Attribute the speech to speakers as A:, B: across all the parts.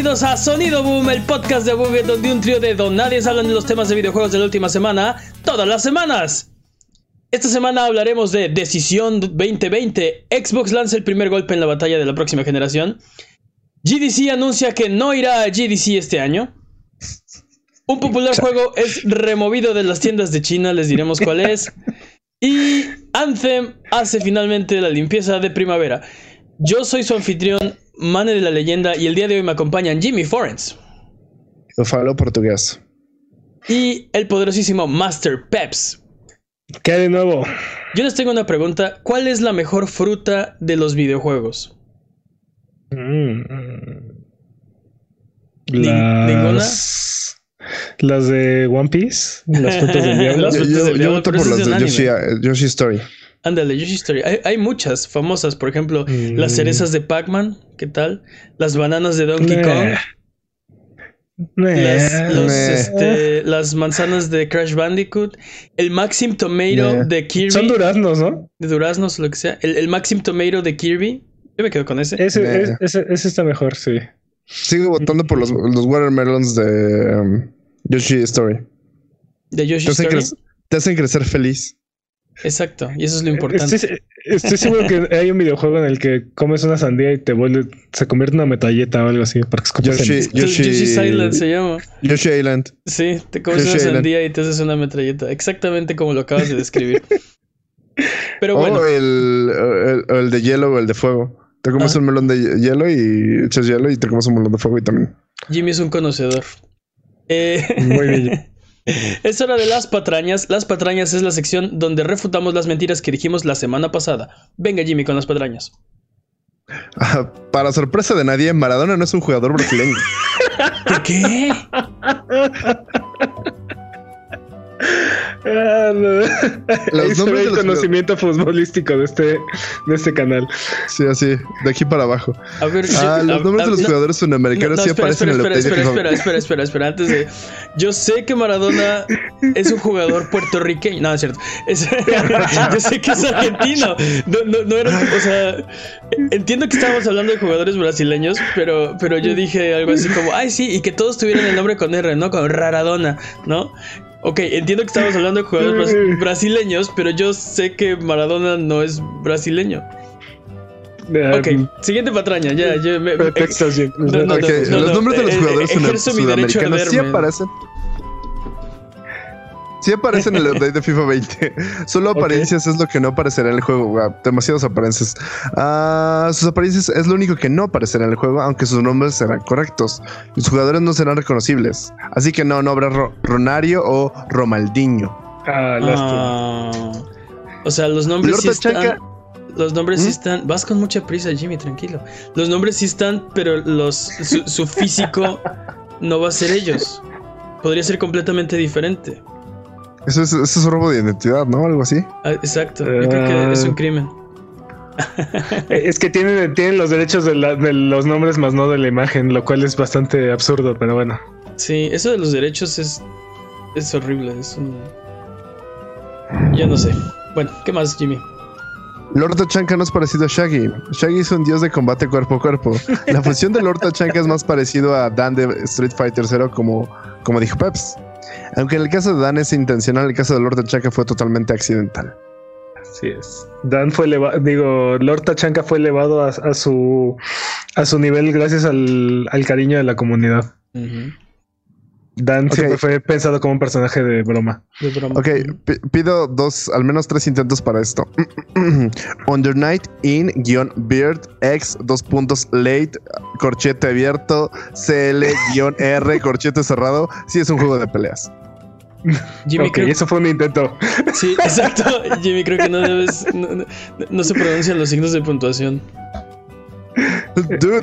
A: Bienvenidos a Sonido Boom, el podcast de Buget donde un trío de donadies hablan de los temas de videojuegos de la última semana, todas las semanas. Esta semana hablaremos de Decisión 2020, Xbox lanza el primer golpe en la batalla de la próxima generación, GDC anuncia que no irá a GDC este año, un popular juego es removido de las tiendas de China, les diremos cuál es, y Anthem hace finalmente la limpieza de primavera. Yo soy su anfitrión, Mane de la Leyenda, y el día de hoy me acompañan Jimmy Forens.
B: Yo falo portugués.
A: Y el poderosísimo Master Peps.
B: ¿Qué de nuevo?
A: Yo les tengo una pregunta. ¿Cuál es la mejor fruta de los videojuegos?
B: Mm. Las... De One Piece, las frutas del diablo. Yo- yo, voto por las de Yoshi, eh, Yoshi Story.
A: Ándale, Yoshi Story. Hay, hay muchas famosas, por ejemplo,
B: Mm.
A: las cerezas de Pac-Man, ¿qué tal? Las bananas de Donkey. Kong, las, los, este, las manzanas de Crash Bandicoot, el Maxim Tomato de Kirby,
B: Son duraznos, ¿no?
A: de duraznos, lo que sea, el, el Maxim Tomato de Kirby. Yo me quedo con ese.
B: Ese, es- ese, ese está mejor, sí.
C: Sigo votando por los, los watermelons de um, Yoshi Story.
A: De Yoshi
C: Te hacen,
A: Story.
C: te hacen crecer feliz.
A: Exacto, y eso es lo importante.
B: Estoy, estoy seguro que hay un videojuego en el que comes una sandía y te vuelve, se convierte en una metralleta o algo así, para que escupas
C: Yoshi,
B: el-
C: Yoshi,
A: Yoshi Silent se llama.
C: Yoshi Island.
A: Sí, te comes
C: Yoshi
A: una
C: Island.
A: sandía y te haces una metralleta. Exactamente como lo acabas de describir. Pero bueno,
C: O el, el, el de hielo o el de fuego. Te comes
A: Ah.
C: un melón de hielo y echas hielo y te comes un melón de fuego y también.
A: Jimmy es un conocedor. Eh,
B: Muy bello.
A: es hora de las patrañas. Las patrañas es la sección donde refutamos las mentiras que dijimos la semana pasada. Venga, Jimmy, con las patrañas.
C: Ah, Para sorpresa de nadie, Maradona no es un jugador brasileño.
A: ¿Por qué?
B: Ah, no. Se
C: nombres
B: ve
C: de
B: el
C: los
B: conocimiento futbolístico de este, de este canal.
C: Sí, así, de aquí para abajo.
A: A ver,
C: Ah,
A: yo-
C: los
A: a-
C: nombres
A: a-
C: de los
A: no-
C: jugadores sudamericanos
A: No, no,
C: sí
A: espera,
C: aparecen
A: espera,
C: en el
A: espera, espera, espera, espera, espera, espera, antes de... Yo sé que Maradona es un jugador puertorriqueño. No, es cierto. Es- yo sé que es argentino. No, no, no era... O sea, entiendo que estábamos hablando de jugadores brasileños, pero, pero yo dije algo así como, ay, sí, y que todos tuvieran el nombre con R, ¿no? Con Raradona, ¿no? Ok, entiendo que estamos hablando de jugadores bras- brasileños, pero yo sé que Maradona no es brasileño. Ok, siguiente patraña, ya, yo me-. No, no,
C: los
A: no,
C: nombres de los
A: eh,
C: jugadores
A: eh,
C: sudamericanos sí aparecen. Sí aparecen en el update de FIFA 20. Solo apariencias es lo que no aparecerá en el juego. Ah, Demasiadas apariencias. Ah, sus apariencias es lo único que no aparecerá en el juego, aunque sus nombres serán correctos. Los jugadores no serán reconocibles. Así que no, no habrá Ro- Ronario o Romaldinho.
B: Ah, lástima.
A: Ah, o sea, los nombres sí están.
C: Chanca-
A: Los nombres sí
C: ¿Mm?
A: están. Vas con mucha prisa, Jimmy, tranquilo. Los nombres sí están, pero los su, su físico no va a ser ellos. Podría ser completamente diferente.
C: Eso es, eso es robo de identidad, ¿no? Algo así.
A: Ah, exacto. Yo creo que es un crimen.
B: Eh, Es que tienen, tienen los derechos de, la- de los nombres más no de la imagen, lo cual es bastante absurdo, pero bueno.
A: Sí, eso de los derechos es. Es horrible. Es un. Yo no sé. Bueno, ¿qué más, Jimmy?
C: Lord Tachanka no es parecido a Shaggy. Shaggy es un dios de combate cuerpo a cuerpo. La función de Lord Tachanka es más parecido a Dan de Street Fighter Zero, como, como dijo Peps. Aunque en el caso de Dan es intencional, el caso de Lord Tachanka fue totalmente accidental.
B: Así es. Dan fue elevado, digo, Lord Tachanka fue elevado a, a su a su nivel gracias al, al cariño de la comunidad.
A: Ujú.
B: Dan siempre fue pensado como un personaje de broma.
A: De broma.
C: Ok, pi- pido dos, al menos tres intentos para esto. Under Night in guion Beard X dos puntos late corchete abierto CL guion R corchete cerrado. Sí es un juego de peleas.
A: Jimmy,
B: ok,
A: creo
B: eso fue un intento.
A: Sí, exacto. Jimmy, creo que no debes. No, no- no se pronuncian los signos de puntuación.
C: Dude,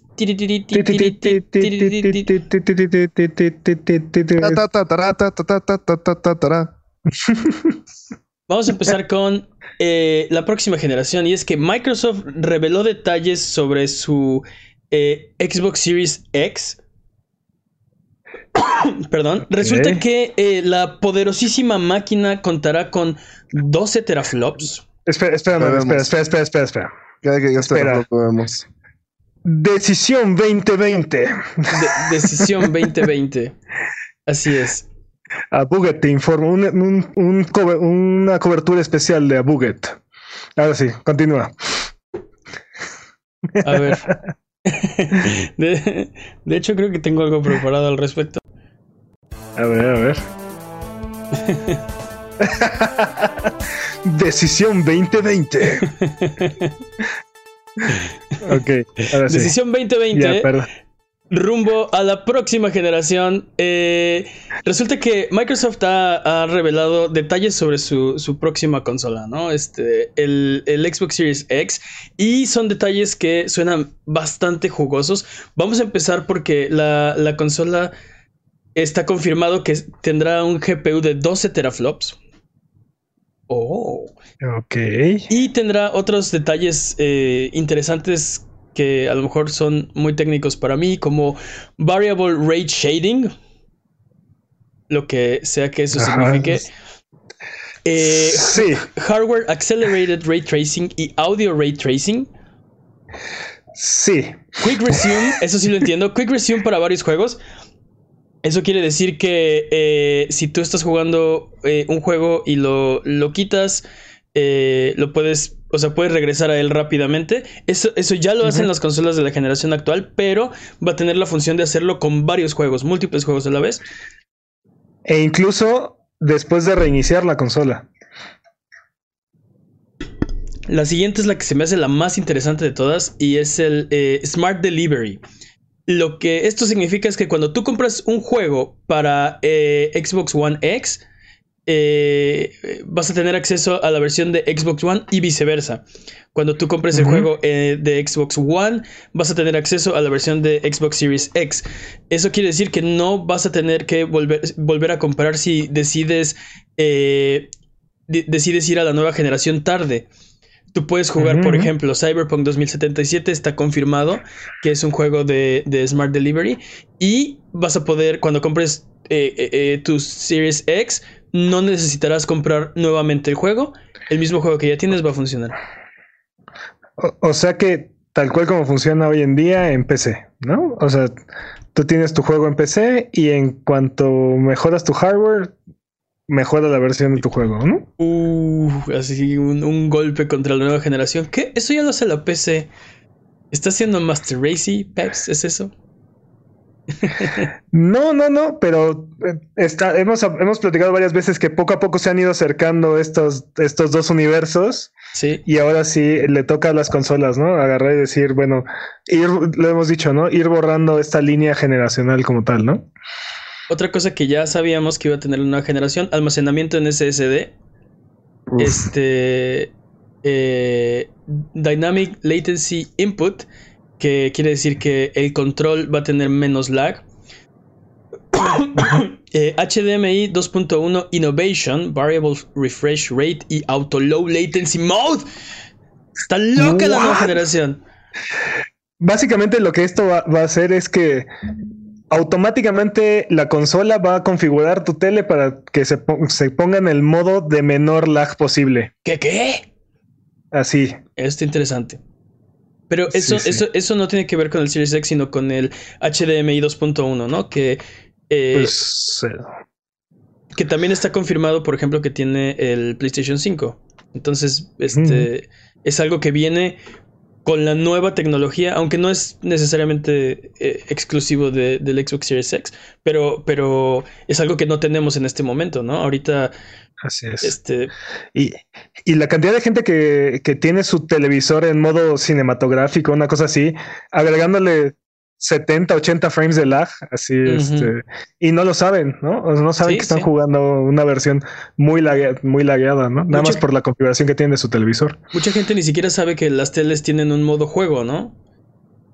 A: Vamos a empezar con eh, la próxima generación y es que Microsoft reveló detalles sobre su eh, Xbox Series X. Perdón. Resulta que eh, la poderosísima máquina contará con 12 teraflops.
B: Espera, espera, espera, espera, espera, espera, espera.
C: Cada que ya
B: Espera.
C: lo vemos.
B: Decisión 2020.
A: De- decisión 2020. Así es.
B: A Buget te informo. Un, un- un cover- una cobertura especial de Abuget. Ahora sí, continúa.
A: A ver. De, de hecho, creo que tengo algo preparado al respecto.
B: A ver, a ver. Decisión 2020. Ok, ahora sí.
A: Decisión 2020.
B: Ya, perdón.
A: rumbo a la próxima generación. eh, resulta que Microsoft ha, ha revelado detalles sobre su, su próxima consola, ¿no? Este, el, el Xbox Series X. Y son detalles que suenan bastante jugosos. Vamos a empezar porque la, la consola está confirmado que tendrá un GPU de 12 teraflops. Oh.
B: Ok.
A: Y tendrá otros detalles eh, interesantes que a lo mejor son muy técnicos para mí, como Variable Rate Shading, lo que sea que eso
B: Ajá.
A: signifique. Eh,
B: Sí,
A: hardware Accelerated Ray Tracing y Audio Ray Tracing.
B: sí.
A: Quick Resume, eso sí lo entiendo. Quick Resume para varios juegos. Eso quiere decir que eh, si tú estás jugando eh, un juego y lo, lo quitas, eh, lo puedes, o sea, puedes regresar a él rápidamente. Eso, eso ya lo hacen las consolas de la generación actual, pero va a tener la función de hacerlo con varios juegos, múltiples juegos a la vez.
B: E incluso después de reiniciar la consola.
A: La siguiente es la que se me hace la más interesante de todas y es el Smart Delivery. Lo que esto significa es que cuando tú compras un juego para eh, Xbox One X, eh, vas a tener acceso a la versión de Xbox One y viceversa. Cuando tú compres el juego eh, de Xbox One, vas a tener acceso a la versión de Xbox Series X. Eso quiere decir que no vas a tener que volver, volver a comprar si decides, de- decides ir a la nueva generación tarde. Tú puedes jugar, por ejemplo, Cyberpunk 2077, está confirmado que es un juego de, de Smart Delivery. Y vas a poder, cuando compres eh, eh, eh, tu Series X, no necesitarás comprar nuevamente el juego. El mismo juego que ya tienes va a funcionar.
B: O, o sea que tal cual como funciona hoy en día en PC, ¿no? O sea, tú tienes tu juego en PC y en cuanto mejoras tu hardware, mejora la versión de tu juego, ¿no?
A: Uh, así un, un golpe contra la nueva generación. ¿Qué? Eso ya lo hace la PC. ¿Está haciendo Master Racy, Peps? ¿Es eso?
B: No, no, no, pero eh, está, hemos, hemos platicado varias veces que poco a poco se han ido acercando estos, estos dos universos
A: Sí.
B: y ahora sí le toca a las consolas, ¿no? Agarrar y decir, bueno, ir, lo hemos dicho, ¿no? Ir borrando esta línea generacional como tal, ¿no?
A: Otra cosa que ya sabíamos que iba a tener la nueva generación, almacenamiento en SSD.
C: Uf.
A: Este. eh, Dynamic Latency Input, que quiere decir que el control va a tener menos lag. Eh, HDMI 2.1 Innovation, Variable Refresh Rate y Auto Low Latency Mode. Está loca la nueva generación.
B: Básicamente lo que esto va, va a hacer es que automáticamente la consola va a configurar tu tele para que se, se ponga en el modo de menor lag posible.
A: ¿Qué qué?
B: Así.
A: Está interesante. Pero eso,
B: sí.
A: eso, eso no tiene que ver con el Series X, sino con el HDMI 2.1, ¿no? Que, eh,
B: Pues, eh,
A: que también está confirmado, por ejemplo, que tiene el PlayStation 5. Entonces, este es algo que viene con la nueva tecnología, aunque no es necesariamente eh, exclusivo de- del Xbox Series X, pero, pero es algo que no tenemos en este momento, ¿no? Ahorita,
B: así es.
A: este,
B: Y, y la cantidad de gente que, que tiene su televisor en modo cinematográfico, una cosa así, agregándole 70, 80 frames de lag, así,
A: Ujú.
B: este, y no lo saben, ¿no? O sea, no saben
A: Sí,
B: que están
A: sí.
B: jugando una versión muy, lague- muy lagueada, ¿no? Nada más por la configuración que tiene de su televisor.
A: mucha gente ni siquiera sabe que las teles tienen un modo juego, ¿no?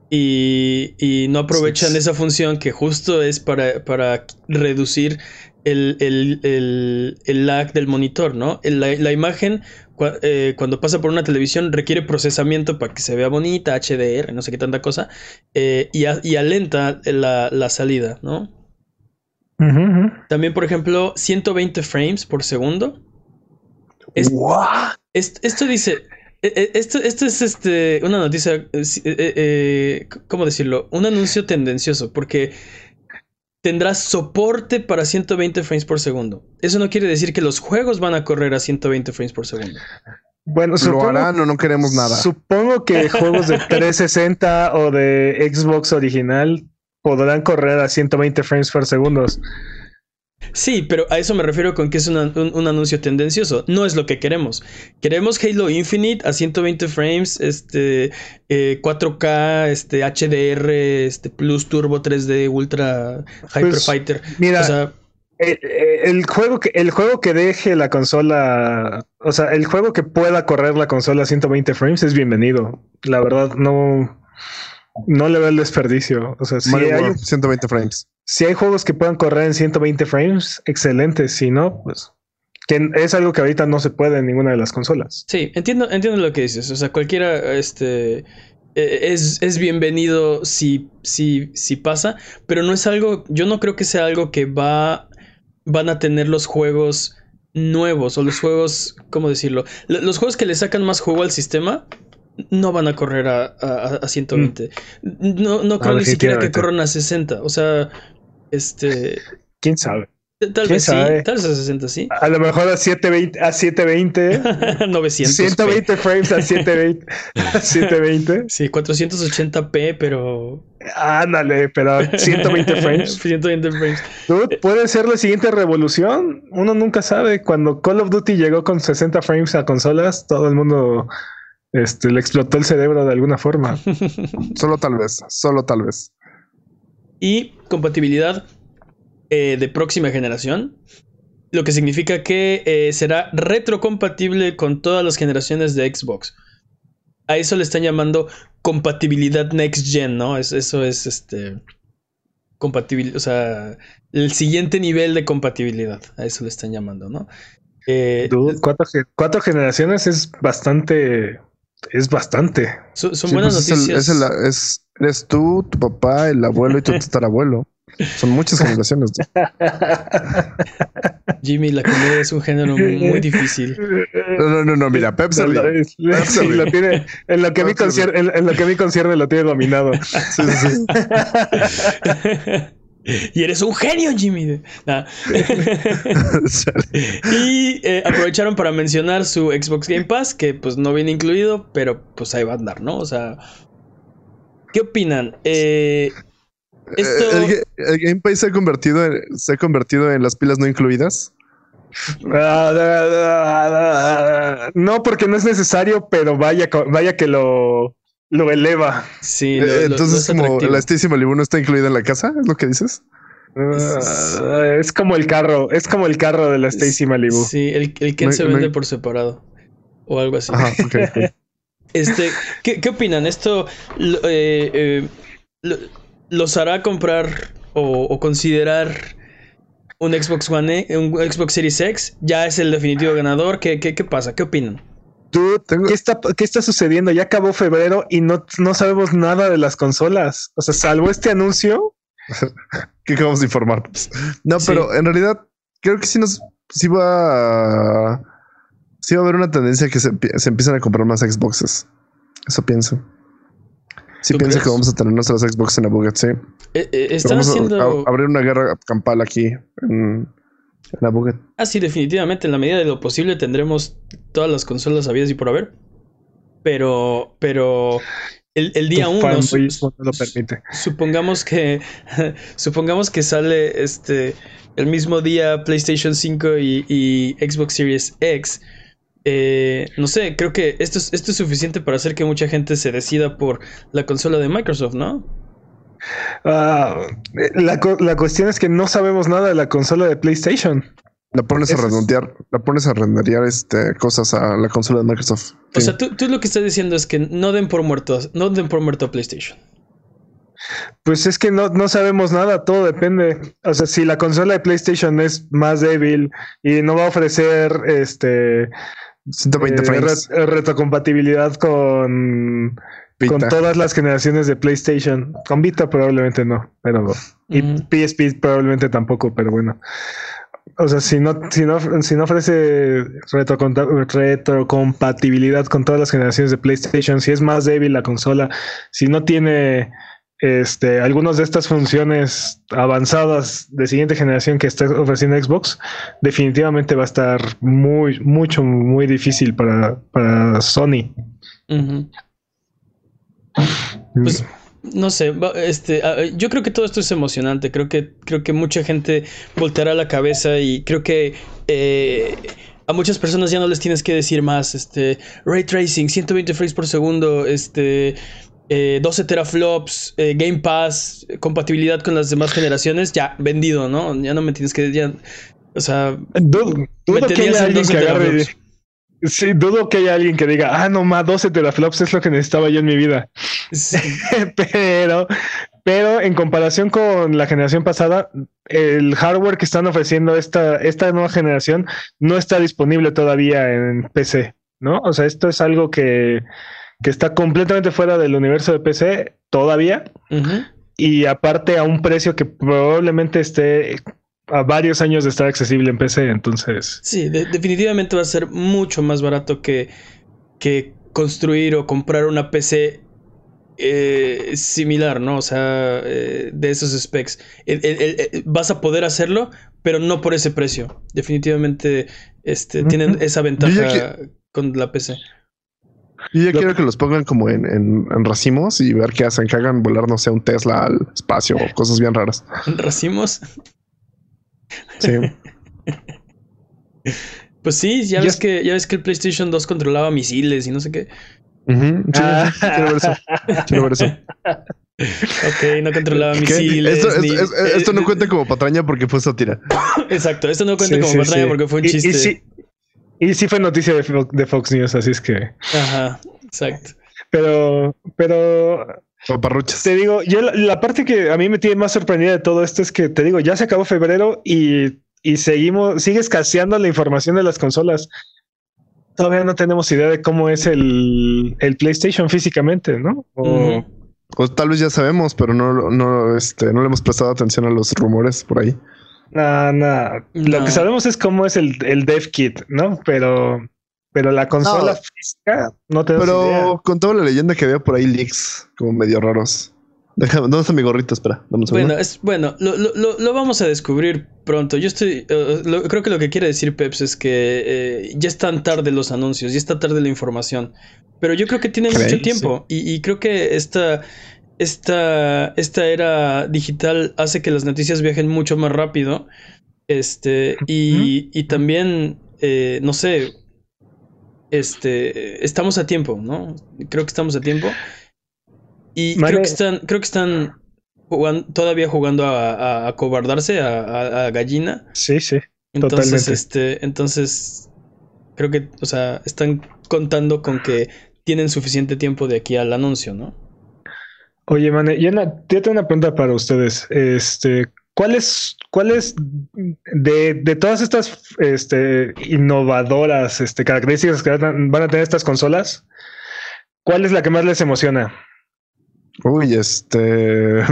A: y, y no aprovechan
C: Sí.
A: esa función que justo es para, para reducir el, el- el- el lag del monitor, ¿no? La, la imagen eh, cuando pasa por una televisión requiere procesamiento para que se vea bonita, HDR, no sé qué tanta cosa, eh, y, a- y alenta la, la salida, ¿no? También, por ejemplo, 120 frames por segundo. Es- Est- Esto dice. eh, eh, Esto, esto es este, una noticia. eh, ¿Cómo decirlo? Un anuncio tendencioso. Porque tendrás soporte para 120 frames por segundo. Eso no quiere decir que los juegos van a correr a 120 frames por segundo.
B: Bueno,
C: Lo
B: supongo,
C: harán o no queremos nada.
B: supongo que juegos de 360 o de Xbox original podrán correr a 120 frames por segundo.
A: Sí, pero a eso me refiero con que es una- un, un anuncio tendencioso. No es lo que queremos. Queremos Halo Infinite a 120 frames, este, eh, 4K, este, HDR, este, Plus Turbo 3D, Ultra Hyper
B: Pues,
A: Fighter.
B: Mira,
A: O sea,
B: el, el juego que, el juego que deje la consola, o sea, el juego que pueda correr la consola a 120 frames es bienvenido. La verdad, no, no le veo el desperdicio. O sea, si
C: Mario
B: hay,
C: World, 120 frames.
B: si hay juegos que puedan correr en 120 frames, excelente. Si no, pues que es algo que ahorita no se puede en ninguna de las consolas.
A: Sí, entiendo, entiendo lo que dices. O sea, cualquiera este, eh, es, es bienvenido si, si, si pasa, pero no es algo, yo no creo que sea algo que va, van a tener los juegos nuevos o los juegos, ¿cómo decirlo? Los juegos que le sacan más juego al sistema no van a correr a, a, a 120. No, no creo ni siquiera que corran a 60. O sea, este...
B: ¿Quién sabe?
A: Tal
B: ¿Quién
A: vez sí,
B: sabe?
A: tal vez a 60 sí.
B: A lo mejor a 720, a 720,
A: 900.
B: 120 frames a 720, a 720.
A: Sí, 480p, pero.
B: Ándale, pero 120 frames.
A: 120 frames.
B: Dude, puede ser la siguiente revolución. Uno nunca sabe. Cuando Call of Duty llegó con 60 frames a consolas, todo el mundo este, le explotó el cerebro de alguna forma.
C: Solo tal vez, solo tal vez.
A: Y compatibilidad eh, de próxima generación. Lo que significa que eh, será retrocompatible con todas las generaciones de Xbox. A eso le están llamando compatibilidad next gen, ¿no? Es, eso es este. Compatibilidad. O sea, el siguiente nivel de compatibilidad. A eso le están llamando, ¿no? Eh,
B: Dude, cuatro, ge- cuatro generaciones es bastante. Es bastante.
A: son son
C: Sí,
A: buenas
C: pues es el-
A: noticias.
C: es el- es- eres tú, tu papá, el abuelo y tu tatarabuelo. Son muchas generaciones.
A: Jimmy, la comedia es un género muy, difícil.
C: No, no, no, no, mira, Pep se
B: Lo- tiene- en lo que a mí
C: Pep se
B: concierne, en, en lo que a mí concierne lo tiene dominado.
C: Sí, sí, sí.
A: y eres un genio, Jimmy. Nah. y eh, aprovecharon para mencionar su Xbox Game Pass, que pues no viene incluido, pero pues ahí va a andar, ¿no? O sea, ¿qué opinan? Eh, esto...
C: El, ga- el Game Pass se ha convertido en, se ha convertido en las pilas no incluidas.
B: No, porque no es necesario, pero vaya, vaya que lo, lo eleva.
A: Sí, lo-
C: Eh,
A: lo- lo
C: Entonces,
A: es
C: como la Stacy Malibu no está incluida en la casa, ¿es lo que dices?
B: Ah, es como el carro, es como el carro de la Stacy Malibu.
A: Sí, el, el Ken
C: No-
A: se
C: no-
A: vende por separado. O algo así.
C: Ajá, ok. ok.
A: Este, ¿qué, qué opinan? ¿Esto lo- eh, eh, lo- los hará comprar o, o considerar un Xbox One, un Xbox Series X? ¿Ya es el definitivo ganador? ¿Qué, qué, qué pasa? ¿Qué opinan?
B: Dude,
C: Tengo-
B: ¿qué, está, ¿Qué está sucediendo? Ya acabó febrero y no, no sabemos nada de las consolas. O sea, salvo este anuncio.
C: ¿Qué acabamos de informarnos? No,
A: Sí.
C: pero en realidad creo que sí nos sí va a, sí va a haber una tendencia que se, se empiezan a comprar más Xboxes. Eso pienso. Sí
A: ¿Tú
C: pienso
A: crees?
C: que vamos a tener nuestras Xbox en la Buget, sí.
A: Eh, eh, están
C: Vamos
A: haciendo...
C: a, abrir una guerra campal aquí en la.
A: Ah, sí, definitivamente. En la medida de lo posible tendremos todas las consolas habidas y por haber. Pero, pero el, el día uno, su-
B: no
A: supongamos que, supongamos que sale este el mismo día PlayStation 5 y, y Xbox Series X. Eh, no sé, creo que esto es, esto es suficiente para hacer que mucha gente se decida por la consola de Microsoft, ¿no?
B: Ah, la, la cuestión es que no sabemos nada de la consola de PlayStation.
C: La pones
B: Eso
C: a redondear, la pones a renderear este, cosas a la consola de Microsoft.
A: O
C: Sí.
A: sea, tú, tú lo que estás diciendo es que no den por muerto, no den por muerto a PlayStation.
B: Pues es que no, no sabemos nada, todo depende. O sea, si la consola de PlayStation es más débil y no va a ofrecer este
C: 120
B: eh,
C: frames.
B: re- retrocompatibilidad con, con todas las generaciones de PlayStation. Con Vita probablemente no, pero y
A: Ujú.
B: PSP probablemente tampoco, pero bueno. O sea, si no, si no, si no ofrece retrocompatibilidad con todas las generaciones de PlayStation, si es más débil la consola, si no tiene este, algunas de estas funciones avanzadas de siguiente generación que está ofreciendo Xbox, definitivamente va a estar muy, mucho, muy difícil para, para Sony.
A: Ujú. Pues, no sé, este, yo creo que todo esto es emocionante. Creo que, creo que mucha gente volteará la cabeza y creo que eh, a muchas personas ya no les tienes que decir más. Este, ray tracing, 120 frames por segundo, este, eh, 12 teraflops, eh, Game Pass, eh, compatibilidad con las demás generaciones, ya vendido, ¿no? Ya no me tienes que, ya, o sea,
B: Dudo, dudo
A: Me
B: que
A: tenías
B: haya
A: en
B: alguien
A: 12
B: que agarre. Sí, dudo que haya alguien que diga, ah, no más 12 teraflops es lo que necesitaba yo en mi vida.
A: sí,
B: pero, pero en comparación con la generación pasada, el hardware que están ofreciendo esta, esta nueva generación no está disponible todavía en PC, ¿no? O sea, esto es algo que, que está completamente fuera del universo de PC todavía y aparte a un precio que probablemente esté a varios años de estar accesible en PC, entonces...
A: Sí, de- definitivamente va a ser mucho más barato que, que construir o comprar una PC eh, similar, ¿no? O sea, eh, de esos specs. El- el- el- el- vas a poder hacerlo, pero no por ese precio. Definitivamente este, tienen esa ventaja con la PC.
C: Yo ya
B: Lo-
C: quiero que los pongan como en, en- en racimos y ver qué hacen, que hagan volar, no sé, un Tesla al espacio o cosas bien raras.
A: ¿Racimos?
C: Sí.
A: Pues sí, ya ves
B: es-
A: que, ya ves que el PlayStation 2 controlaba misiles y no sé qué.
C: Sí,
B: Ah.
C: sí, quiero ver eso. Quiero ver eso.
A: Ok, no controlaba
C: ¿Qué?
A: misiles.
C: Esto,
A: ni-
C: esto- esto- esto no cuenta como patraña porque fue sátira.
A: Exacto, esto no cuenta
B: Sí,
A: como
B: sí.
A: porque fue un chiste.
B: Y, sí, y sí fue noticia de Fox News, así es que...
A: Ajá, exacto.
B: Pero, pero
C: Paparruchas.
B: te digo, yo la, la parte que a mí me tiene más sorprendida de todo esto es que te digo, ya se acabó febrero y, y seguimos, sigue escaseando la información de las consolas. Todavía no tenemos idea de cómo es el, el PlayStation físicamente, ¿no? O-.
C: O tal vez ya sabemos, pero no, no, este, no le hemos prestado atención a los rumores por ahí.
B: Nah, nah. Lo que sabemos es cómo es el, el dev kit, ¿no? Pero, pero la consola
C: No.
B: física no idea.
C: Pero con toda la leyenda que había por ahí, leaks como medio raros. Déjame, ¿dónde está mi gorrito? Espera, dame un.
A: Bueno, es, bueno lo, lo- lo- lo vamos a descubrir pronto. Yo estoy. eh, lo- creo que lo que quiere decir Peps es que eh, ya están tarde los anuncios, ya está tarde la información. Pero yo creo que tiene
C: ¿Crees?
A: mucho tiempo. Y, y creo que esta, esta, esta era digital hace que las noticias viajen mucho más rápido. Este. Y, y también. eh, no sé. Este. Estamos a tiempo, ¿no? Creo que estamos a tiempo. Y creo que están. Creo que están todavía jugando a, acobardarse, a, a- a gallina.
B: Sí, sí.
A: Entonces,
B: Totalmente.
A: este, entonces, creo que, o sea, están contando con que tienen suficiente tiempo de aquí al anuncio, ¿no?
B: Oye, Mane, yo, una- yo tengo una pregunta para ustedes. Este, ¿cuáles, cuáles de, de todas estas este, innovadoras este, características que van a, van a tener estas consolas, cuál es la que más les emociona?
C: Uy, este.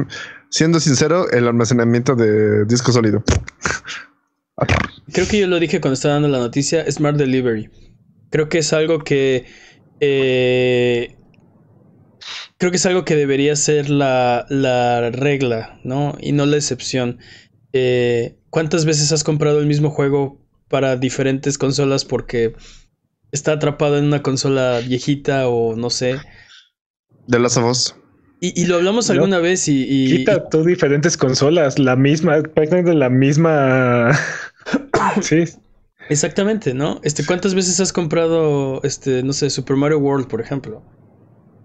C: Siendo sincero, el almacenamiento de disco sólido.
A: Creo que yo lo dije cuando estaba dando la noticia, Smart Delivery. Creo que es algo que... eh, creo que es algo que debería ser la, la regla, ¿no? Y no la excepción. Eh, ¿Cuántas veces has comprado el mismo juego para diferentes consolas porque está atrapado en una consola viejita o no sé?
C: De las of Us.
A: Y, y lo hablamos
B: No.
A: alguna vez y... y-
B: Quita tú diferentes consolas, la misma, prácticamente la misma. sí,
A: Exactamente, ¿no? Este, ¿cuántas veces has comprado, este, no sé, Super Mario World, por ejemplo?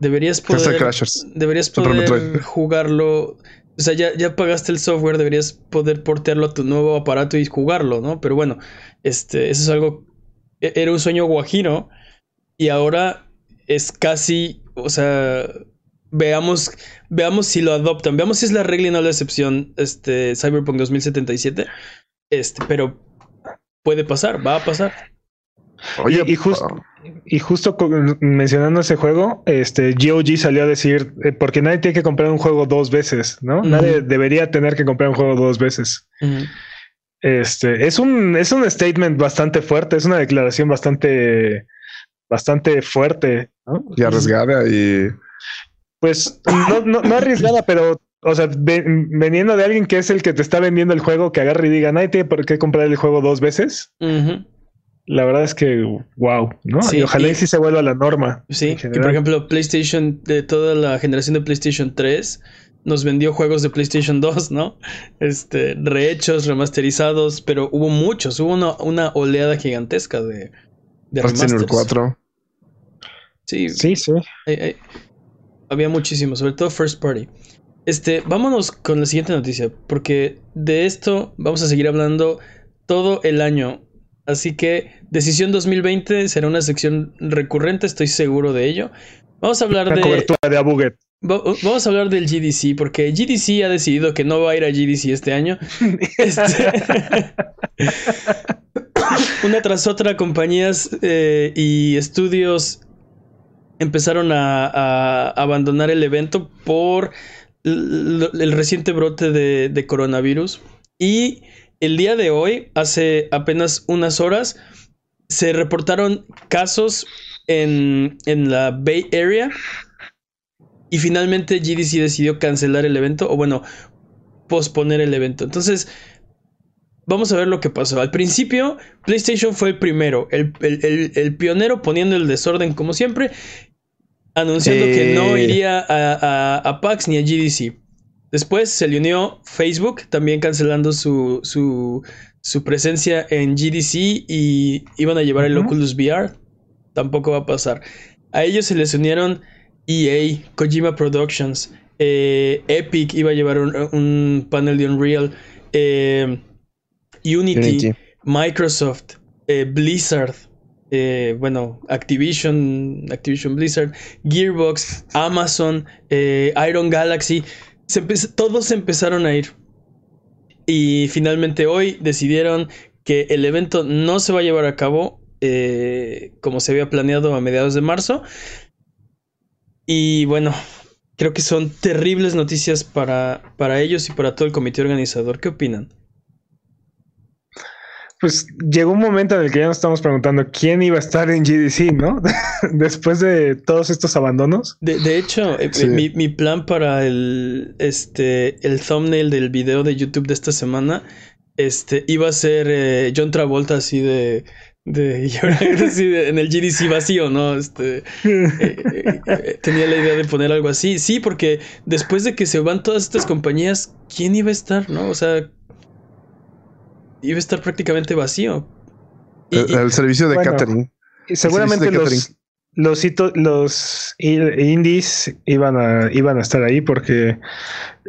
A: Deberías poder,
C: Crashers.
A: deberías poder jugarlo. O sea, ya, ya pagaste el software, deberías poder portearlo a tu nuevo aparato y jugarlo, ¿no? Pero bueno, este, eso es algo. e- Era un sueño guajiro y ahora es casi, o sea, veamos, veamos si lo adoptan, veamos si es la regla y no la excepción, este Cyberpunk 2077. Este, pero puede pasar, va a pasar.
B: Oye, y, justo y justo mencionando ese juego, este GOG salió a decir, eh, porque nadie tiene que comprar un juego dos veces, ¿no? Nadie debería tener que comprar un juego dos veces. Este es un, es un statement bastante fuerte, es una declaración bastante, bastante fuerte, ¿no?
C: Y arriesgada y.
B: Pues no, no, no arriesgada, pero o sea, veniendo de alguien que es el que te está vendiendo el juego, que agarre y diga, nadie tiene por qué comprar el juego dos veces. La verdad es que, wow, ¿no? y ojalá y, sí se vuelva la norma.
A: Sí, y por ejemplo, PlayStation, de toda la generación de PlayStation 3, nos vendió juegos de PlayStation 2, ¿no? Este, rehechos, remasterizados, pero hubo muchos, hubo una, oleada gigantesca de,
C: de remasters. 4.
A: Sí, sí, sí. había muchísimos, sobre todo First Party. Este, vámonos con la siguiente noticia, porque de esto vamos a seguir hablando todo el año. Así que Decisión 2020 será una sección recurrente, estoy seguro de ello. Vamos a hablar
B: la
A: de.
B: cobertura de Abuget.
A: vamos a hablar del GDC, porque GDC ha decidido que no va a ir a GDC este año. Este, una tras otra, compañías eh, y estudios empezaron a abandonar el evento por el reciente brote de, coronavirus. Y el día de hoy, hace apenas unas horas, se reportaron casos en, en la Bay Area. Y finalmente GDC decidió cancelar el evento, o bueno, posponer el evento. Entonces, vamos a ver lo que pasó. Al principio, PlayStation fue el primero, el, el, pionero poniendo el desorden como siempre anunciando que no iría a, PAX ni a GDC. Después se le unió Facebook, también cancelando su, su, presencia en GDC y iban a llevar el Oculus VR. Tampoco va a pasar. A ellos se les unieron EA, Kojima Productions, eh, Epic iba a llevar un, panel de Unreal, eh, Unity, Microsoft, eh, Blizzard, eh, bueno, Activision, Activision Blizzard, Gearbox, Amazon, eh, Iron Galaxy, todos empezaron a ir. Y finalmente hoy decidieron que el evento no se va a llevar a cabo eh, como se había planeado a mediados de marzo. Y bueno, creo que son terribles noticias para, para ellos y para todo el comité organizador. ¿Qué opinan?
B: Pues llegó un momento en el que ya nos estamos preguntando quién iba a estar en GDC, ¿no? Después de todos estos abandonos.
A: De, hecho, eh, mi, mi, plan para el, este, el thumbnail del video de YouTube de esta semana este, iba a ser eh, John Travolta así de, de, en el GDC vacío, ¿no? Este, eh, tenía la idea de poner algo así. Sí, porque después de que se van todas estas compañías, ¿quién iba a estar, no? O sea, iba a estar prácticamente vacío.
C: el, servicio de catering.
B: Y seguramente los, los, los indies iban a, iban a estar ahí porque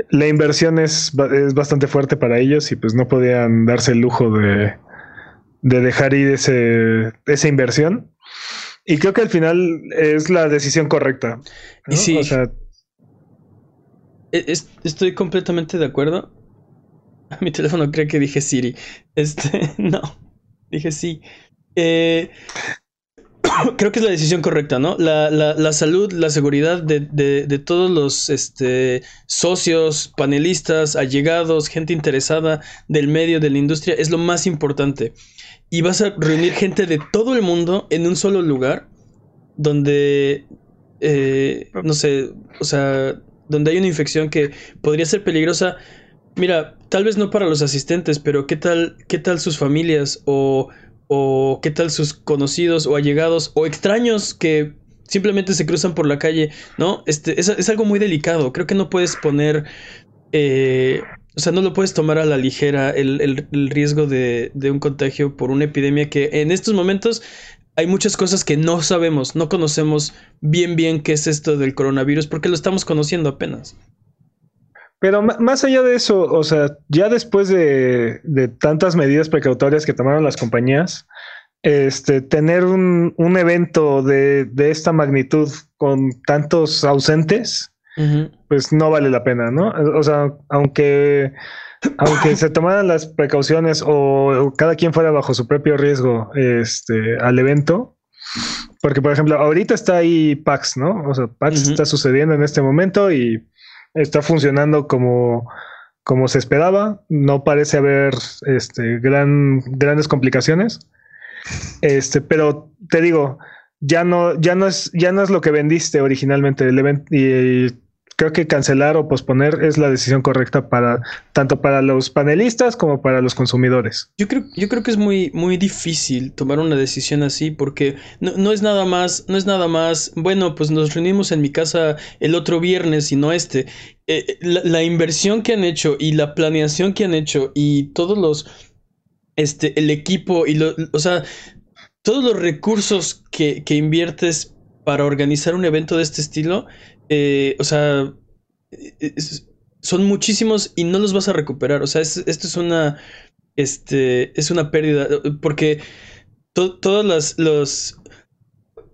B: la inversión es, es, bastante fuerte para ellos y pues no podían darse el lujo de, de dejar ir ese, esa inversión. Y creo que al final es la decisión correcta.
A: Y sí. O sea, e, estoy completamente de acuerdo. Mi teléfono cree que dije Siri. Este, no. Dije sí. Eh, creo que es la decisión correcta, ¿no? La, la, salud, la seguridad de, de, todos los este, socios, panelistas, allegados, gente interesada del medio, de la industria, es lo más importante. Y vas a reunir gente de todo el mundo en un solo lugar, donde, eh, no sé, o sea, donde hay una infección que podría ser peligrosa Mira, tal vez no para los asistentes, pero ¿qué tal, qué tal sus familias o, o qué tal sus conocidos o allegados o extraños que simplemente se cruzan por la calle, ¿no? Este, es, algo muy delicado. Creo que no puedes poner, eh, o sea, no lo puedes tomar a la ligera el, el, riesgo de, de, un contagio por una epidemia que en estos momentos hay muchas cosas que no sabemos, no conocemos bien bien qué es esto del coronavirus porque lo estamos conociendo apenas.
B: Pero más allá de eso, o sea, ya después de, tantas medidas precautorias que tomaron las compañías, este, tener un, evento de, esta magnitud con tantos ausentes, pues no vale la pena, ¿no? O sea, aunque, aunque se tomaran las precauciones o cada quien fuera bajo su propio riesgo este, al evento, porque por ejemplo, ahorita está ahí PAX, ¿no? O sea, PAX está sucediendo en este momento y está funcionando como, como se esperaba. No parece haber este, gran, grandes complicaciones. Este, pero te digo, ya no, ya no es, ya no es lo que vendiste originalmente el evento y creo que cancelar o posponer es la decisión correcta para tanto para los panelistas como para los consumidores.
A: Yo creo, yo creo que es muy, muy difícil tomar una decisión así porque no, es nada más, no es nada más, bueno, pues nos reunimos en mi casa el otro viernes y no este. Eh, la, inversión que han hecho y la planeación que han hecho y todos los, este, el equipo y lo, o sea, todos los recursos que, que inviertes para organizar un evento de este estilo eh, o sea, son muchísimos y no los vas a recuperar. O sea, esto es una, este, es una pérdida, porque todos los,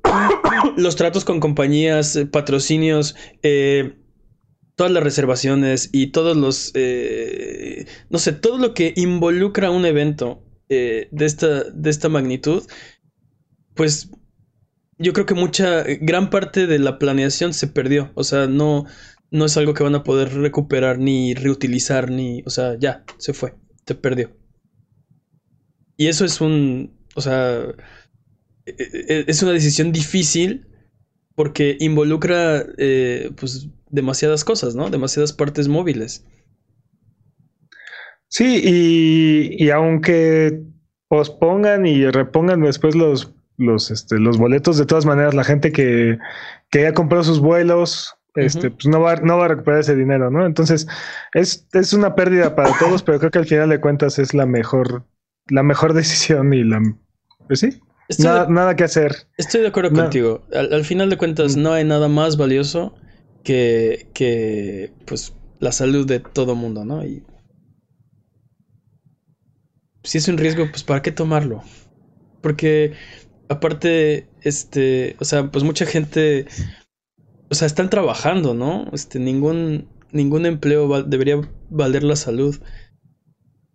A: los tratos con compañías, eh, patrocinios, eh, todas las reservaciones y todos los, no sé, todo lo que involucra un evento de, esta, de esta magnitud, pues yo creo que mucha, gran parte de la planeación se perdió. O sea, no, no es algo que van a poder recuperar ni reutilizar, ni, o sea, ya, se fue, se perdió. Y eso es un, o sea, e, e, es una decisión difícil porque involucra, eh, pues, demasiadas cosas, ¿no? Demasiadas partes móviles.
B: Sí, y, y aunque pospongan y repongan después los los, este, los boletos. De todas maneras, la gente que, que ya compró sus vuelos, este, pues no va, no va a recuperar ese dinero, ¿no? Entonces, es, es una pérdida para todos, pero creo que al final de cuentas es la mejor, la mejor decisión y la, pues sí. Nada, nada, que hacer.
A: Estoy de acuerdo contigo. Al, final de cuentas, no hay nada más valioso que, que pues, la salud de todo mundo, ¿no? Y si es un riesgo, pues ¿para qué tomarlo? Porque aparte, este, o sea, pues mucha gente, o sea, están trabajando, ¿no? Este, ningún, ningún empleo debería valer la salud.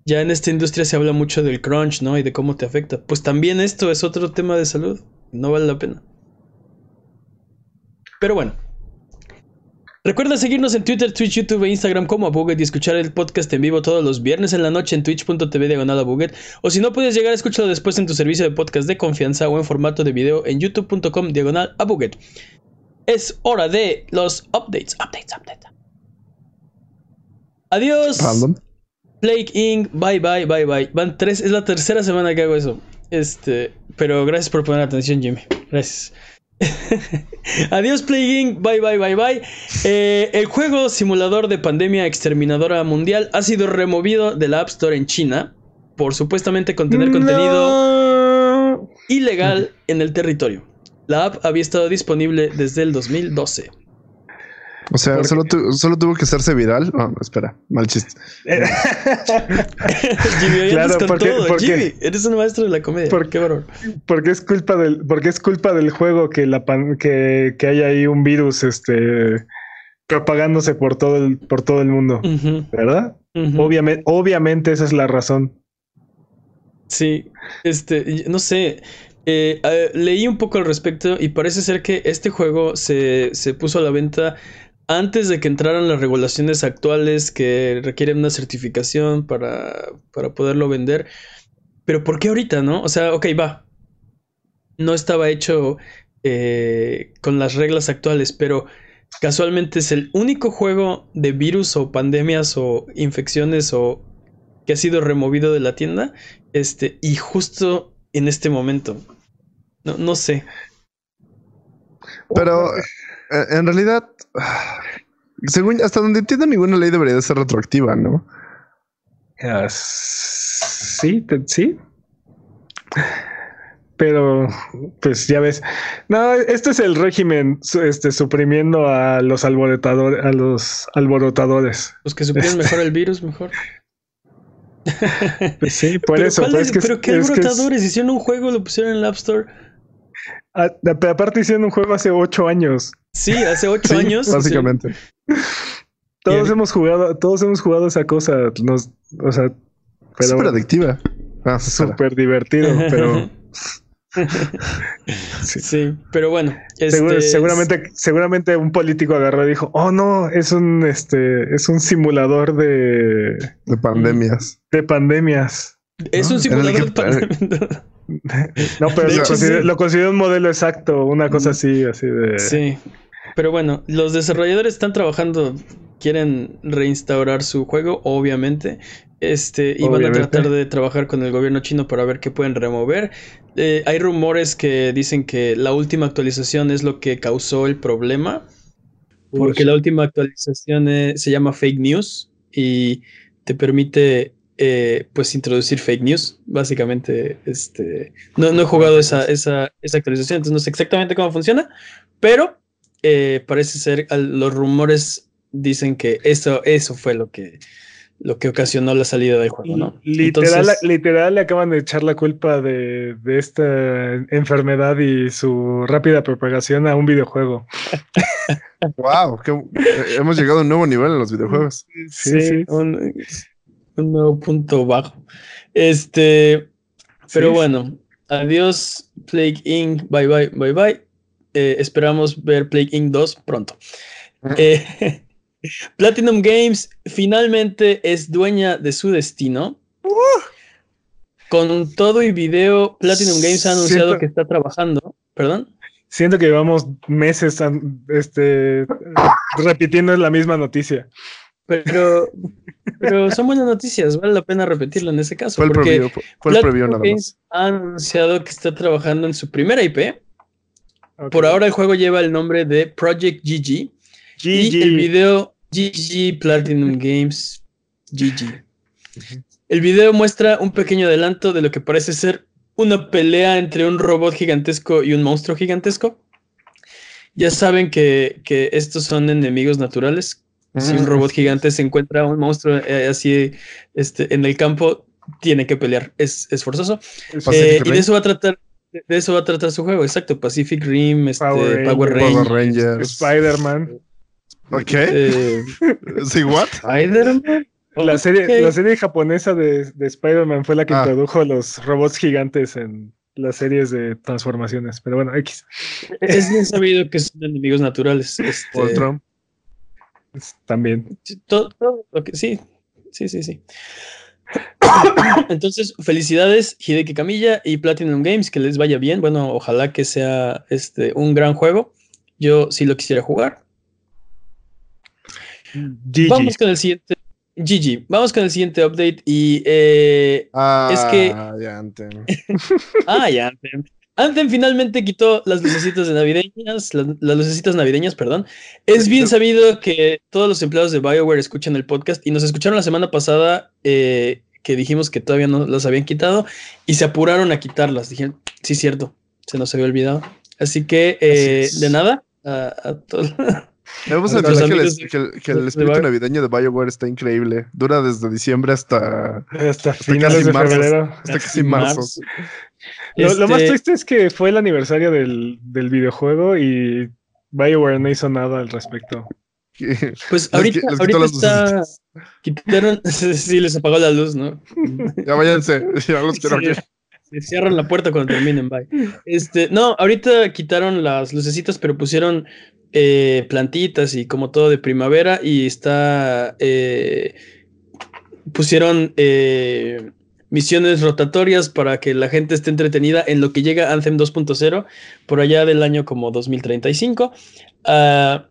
A: Ya en esta industria se habla mucho del crunch, ¿no? Y de cómo te afecta. Pues también esto es otro tema de salud. No vale la pena. Pero bueno, Recuerda seguirnos en Twitter, Twitch, YouTube e Instagram como Abuget y escuchar el podcast en vivo todos los viernes en la noche en twitch.tv diagonal Abuget. O si no puedes llegar, escúchalo después en tu servicio de podcast de confianza o en formato de video en youtube.com diagonal Abuget. Es hora de los updates, updates, updates. Adiós. Plague Inc. Bye, bye, bye, bye. Van tres, es la tercera semana que hago eso. Este, pero gracias por poner atención, Jimmy. Gracias. Adiós, Plaguing. Bye, bye, bye, bye. Eh, el juego simulador de pandemia exterminadora mundial ha sido removido de la App Store en China por supuestamente contener contenido ilegal en el territorio. La app había estado disponible desde el 2012.
C: O sea, solo, solo, tuvo que hacerse viral. Oh, espera, mal chiste.
A: Jimmy, claro, porque, Jimmy, eres un maestro de la comedia.
B: Por, qué Porque es culpa del, porque es culpa del juego que la que, que haya ahí un virus este propagándose por todo el, por todo el mundo. ¿Verdad? obviamente, obviamente esa es la razón.
A: Sí, este, no sé. Eh, leí un poco al respecto y parece ser que este juego se, se puso a la venta antes de que entraran las regulaciones actuales que requieren una certificación para, para poderlo vender. Pero ¿por qué ahorita, no? O sea, ok, va. No estaba hecho eh, con las reglas actuales, pero casualmente es el único juego de virus o pandemias o infecciones o que ha sido removido de la tienda. Este, y justo en este momento. No, no sé.
C: Pero en realidad, según hasta donde entiendo, ninguna ley debería de ser retroactiva, ¿no?
B: sí, sí. Pero, pues ya ves. No, este es el régimen este, suprimiendo a los alborotadores, a los alborotadores.
A: Los que supieron mejor el virus, mejor.
B: Pues sí, por eso.
A: Pues pero qué alborotadores, hicieron un juego, lo pusieron en el App Store.
B: Ah, aparte hicieron un juego hace ocho años.
A: Sí, hace ocho
C: Sí,
A: años.
C: Básicamente.
B: Todos hemos jugado, todos hemos jugado esa cosa. Nos, o sea, pero
C: Súper adictiva. Ah,
B: súper divertido, pero
A: sí. sí, pero bueno.
B: seguro-
A: este,
B: seguramente, seguramente un político agarró y dijo, oh no, es un este, es un simulador de,
C: De pandemias.
B: de pandemias.
A: Es
C: ¿no?
A: un
C: el
A: simulador
C: que-
A: para-
B: No, pero
A: De
B: lo,
A: sí.
B: lo consideré un modelo exacto, una cosa así, así de.
A: Sí. Pero bueno, los desarrolladores están trabajando, quieren reinstaurar su juego, obviamente. Este, y van a tratar de trabajar con el gobierno chino para ver qué pueden remover. Eh, hay rumores que dicen que la última actualización es lo que causó el problema. Porque la última actualización eh, se llama Fake News y te permite eh, pues introducir fake news. Básicamente, este no, no he jugado esa, esa, esa actualización, entonces no sé exactamente cómo funciona, pero eh, parece ser, los rumores dicen que eso, eso fue lo que, lo que ocasionó la salida del juego, ¿no?
B: Literal,
A: Entonces-
B: literal le acaban de echar la culpa de, de esta enfermedad y su rápida propagación a un videojuego.
C: Wow, que, eh, hemos llegado a un nuevo nivel en los videojuegos.
B: Sí, sí.
A: Un, un nuevo punto bajo. Este, pero
B: Sí.
A: bueno, adiós Plague Inc. Bye bye, bye bye. Eh, esperamos ver Plague Inc. 2 pronto. Eh, Platinum Games finalmente es dueña de su destino. Con todo y video, Platinum Games ha anunciado
B: Siento-
A: que está trabajando. ¿Perdón?
B: Siento que llevamos meses este, repitiendo la misma noticia.
A: Pero, pero son buenas noticias, vale la pena repetirlo en ese caso.
C: Fue el
A: porque
C: preview, fue, fue el
A: Platinum
C: preview nada más.
A: Games ha anunciado que está trabajando en su primera IP. Por ahora el juego lleva el nombre de Project GG. Y el video GG Platinum Games GG. El video muestra un pequeño adelanto de lo que parece ser una pelea entre un robot gigantesco y un monstruo gigantesco. Ya saben que, que estos son enemigos naturales. Si un robot gigante se encuentra a un monstruo eh, así este, en el campo, tiene que pelear. Es, es forzoso. Eh, y de eso va a tratar. De de eso va a tratar su juego, exacto. Pacific Rim, este,
B: Power
A: Power,
B: Rangers.
A: Rangers.
C: Power Rangers.
B: Spider-Man.
C: Ok.
A: eh,
C: Sí, what?
A: Spider-Man.
B: La serie, la serie japonesa de, de Spider-Man fue la que
C: Ah.
B: introdujo los robots gigantes en las series de transformaciones. Pero bueno, X.
A: Es bien sabido que son enemigos naturales. este,
C: Voltron.
B: También.
A: todo, todo lo que sí, sí, sí, sí. Entonces, felicidades, Hideki Camilla y Platinum Games, que les vaya bien. Bueno, ojalá que sea este un gran juego. Yo sí lo quisiera jugar.
B: GG.
A: Vamos con el siguiente. GG. Vamos con el siguiente update. Y eh,
C: Ah,
A: Es que-
C: ya Anthem.
A: Ah, ya, Anthem. Anthem finalmente quitó las lucecitas de navideñas, las, las lucecitas navideñas, perdón. Es bien sabido que todos los empleados de BioWare escuchan el podcast y nos escucharon la semana pasada eh, que dijimos que todavía no las habían quitado y se apuraron a quitarlas. Dijeron, sí, cierto, se nos había olvidado. Así que, eh,
C: Así
A: de nada, a, a todos.
C: Debemos
A: Los
C: admitir que, el, que que espíritu navideño de BioWare está increíble. Dura desde diciembre hasta,
B: Hasta finales
C: casi
B: de
C: marzo.
B: febrero.
C: hasta casi marzo.
B: Lo, lo más
A: Este,
B: triste es que fue el aniversario del, del videojuego y BioWare no hizo nada al respecto.
A: Pues ahorita,
C: les
A: ahorita está. Quitaron. sí, les apagó la luz, ¿no?
C: Ya váyanse, ya los quiero
A: Sí,
C: aquí.
A: sí, cierran la puerta cuando terminen, bye. Este, no, ahorita quitaron las lucecitas, pero pusieron eh, plantitas y como todo de primavera y está. eh, pusieron eh, misiones rotatorias para que la gente esté entretenida en lo que llega Anthem 2.0 por allá del año como 2035. Ah,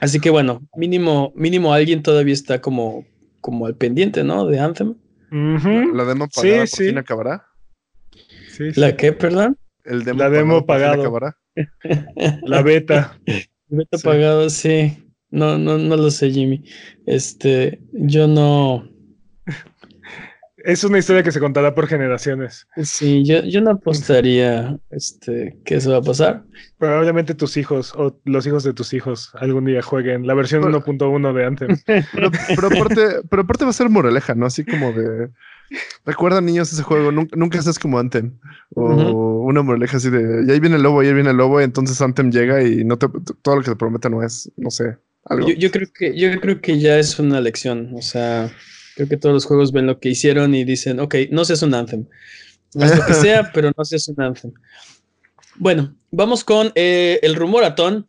A: así que bueno, mínimo, mínimo alguien todavía está como, como al pendiente, ¿no? De Anthem.
C: La demo
B: Sí,
C: pagada por
B: sí.
C: fin acabará.
B: Sí, sí.
A: ¿La qué, perdón?
C: El demo
B: La demo
C: por
B: pagado.
C: acabará.
B: La beta.
A: Beta
B: Sí.
A: pagado, sí. No, no, no lo sé, Jimmy. Este, yo no.
B: Es una historia que se contará por generaciones.
A: Sí, yo, yo no apostaría este, que eso va a pasar.
B: Probablemente tus hijos o los hijos de tus hijos algún día jueguen la versión
C: Pero-
B: 1.1 de Anthem.
C: Pero, pero aparte, pero aparte va a ser moraleja, ¿no? Así como de Recuerda, niños, ese juego. Nunca, nunca seas como Anthem. O una moraleja así de. Y ahí viene el lobo, y ahí viene el lobo. Y entonces Anthem llega y no te, todo lo que te promete no es, no sé, algo.
A: Yo, yo creo que, yo creo que ya es una lección. O sea, creo que todos los juegos ven lo que hicieron y dicen, ok, no seas un Anthem. Haz lo que sea, pero no seas un Anthem. Bueno, vamos con eh, el rumoratón.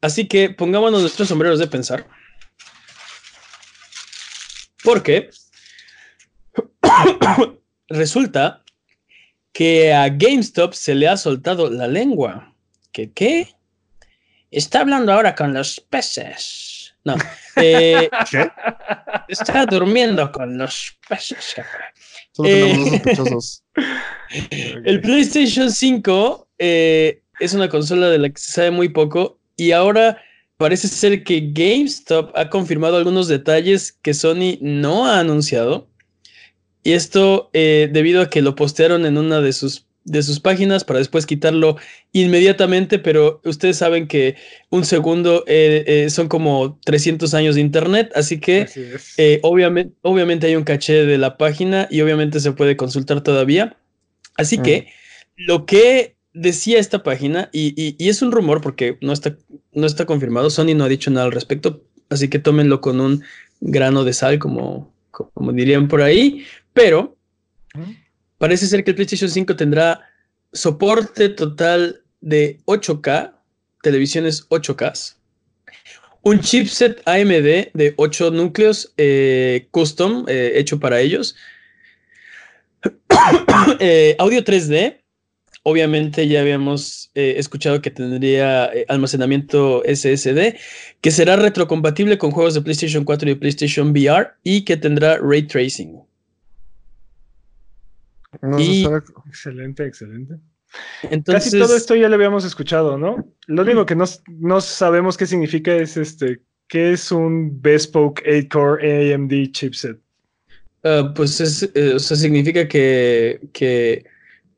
A: Así que pongámonos nuestros sombreros de pensar. Porque resulta que a GameStop se le ha soltado la lengua. ¿Qué qué? Está hablando ahora con los peces. No. eh, está durmiendo con los peces.
C: Solo tenemos
A: eh,
C: sospechosos.
A: El PlayStation 5 eh, es una consola de la que se sabe muy poco y ahora parece ser que GameStop ha confirmado algunos detalles que Sony no ha anunciado. Y esto eh, debido a que lo postearon en una de sus, de sus páginas para después quitarlo inmediatamente, pero ustedes saben que un segundo eh, eh, son como 300 años de internet, así que...
B: Así.
A: Eh, obviamente, obviamente hay un caché de la página y obviamente se puede consultar todavía. Así que lo que decía esta página, y, y- y es un rumor porque no está, no está confirmado, Sony no ha dicho nada al respecto, así que tómenlo con un grano de sal, como, como dirían por ahí, pero. Parece ser que el PlayStation 5 tendrá soporte total de 8K, televisiones 8K, un chipset AMD de 8 núcleos eh, custom eh, hecho para ellos, Eh, audio 3D. Obviamente ya habíamos escuchado que tendría almacenamiento SSD, que será retrocompatible con juegos de PlayStation 4 y PlayStation VR y que tendrá ray tracing.
C: No,
A: y-
B: Excelente, excelente.
A: Entonces,
B: Casi todo esto ya lo habíamos escuchado, ¿no? Lo único que no, no sabemos qué significa es este, ¿qué es un Bespoke 8-core AMD chipset?
A: ah, pues es, eh, o sea, significa que, que,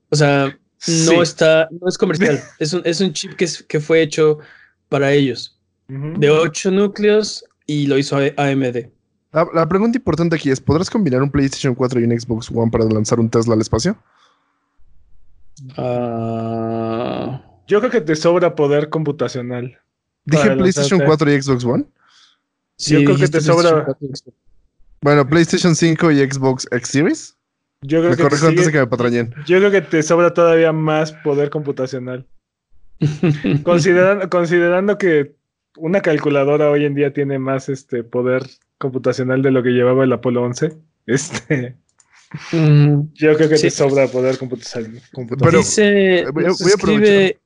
A: o sea, no
B: Sí.
A: está, no es comercial. es, un, es un chip que, es- que fue hecho para ellos, de 8 núcleos y lo hizo AMD.
C: La, la pregunta importante aquí es: ¿podrás combinar un PlayStation 4 y un Xbox One para lanzar un Tesla al espacio?
A: Ah,
B: Yo creo que te sobra poder computacional.
C: Dije PlayStation
B: lanzarte.
C: 4 y Xbox One.
B: Yo creo que te sobra-
A: PlayStation 4 y Xbox.
C: Bueno, PlayStation 5 y Xbox X Series.
B: Yo creo,
C: Me
B: que te
C: corrijo antes de que me patrañen.
B: yo creo que te sobra todavía más poder computacional. Considerando, considerando que una calculadora hoy en día tiene más este poder computacional de lo que llevaba el Apolo 11, este,
A: Mm,
B: yo creo que
A: Sí.
B: te sobra poder computacional.
C: Pero-
A: dice,
C: voy a-
A: nos
C: voy a
A: escribe,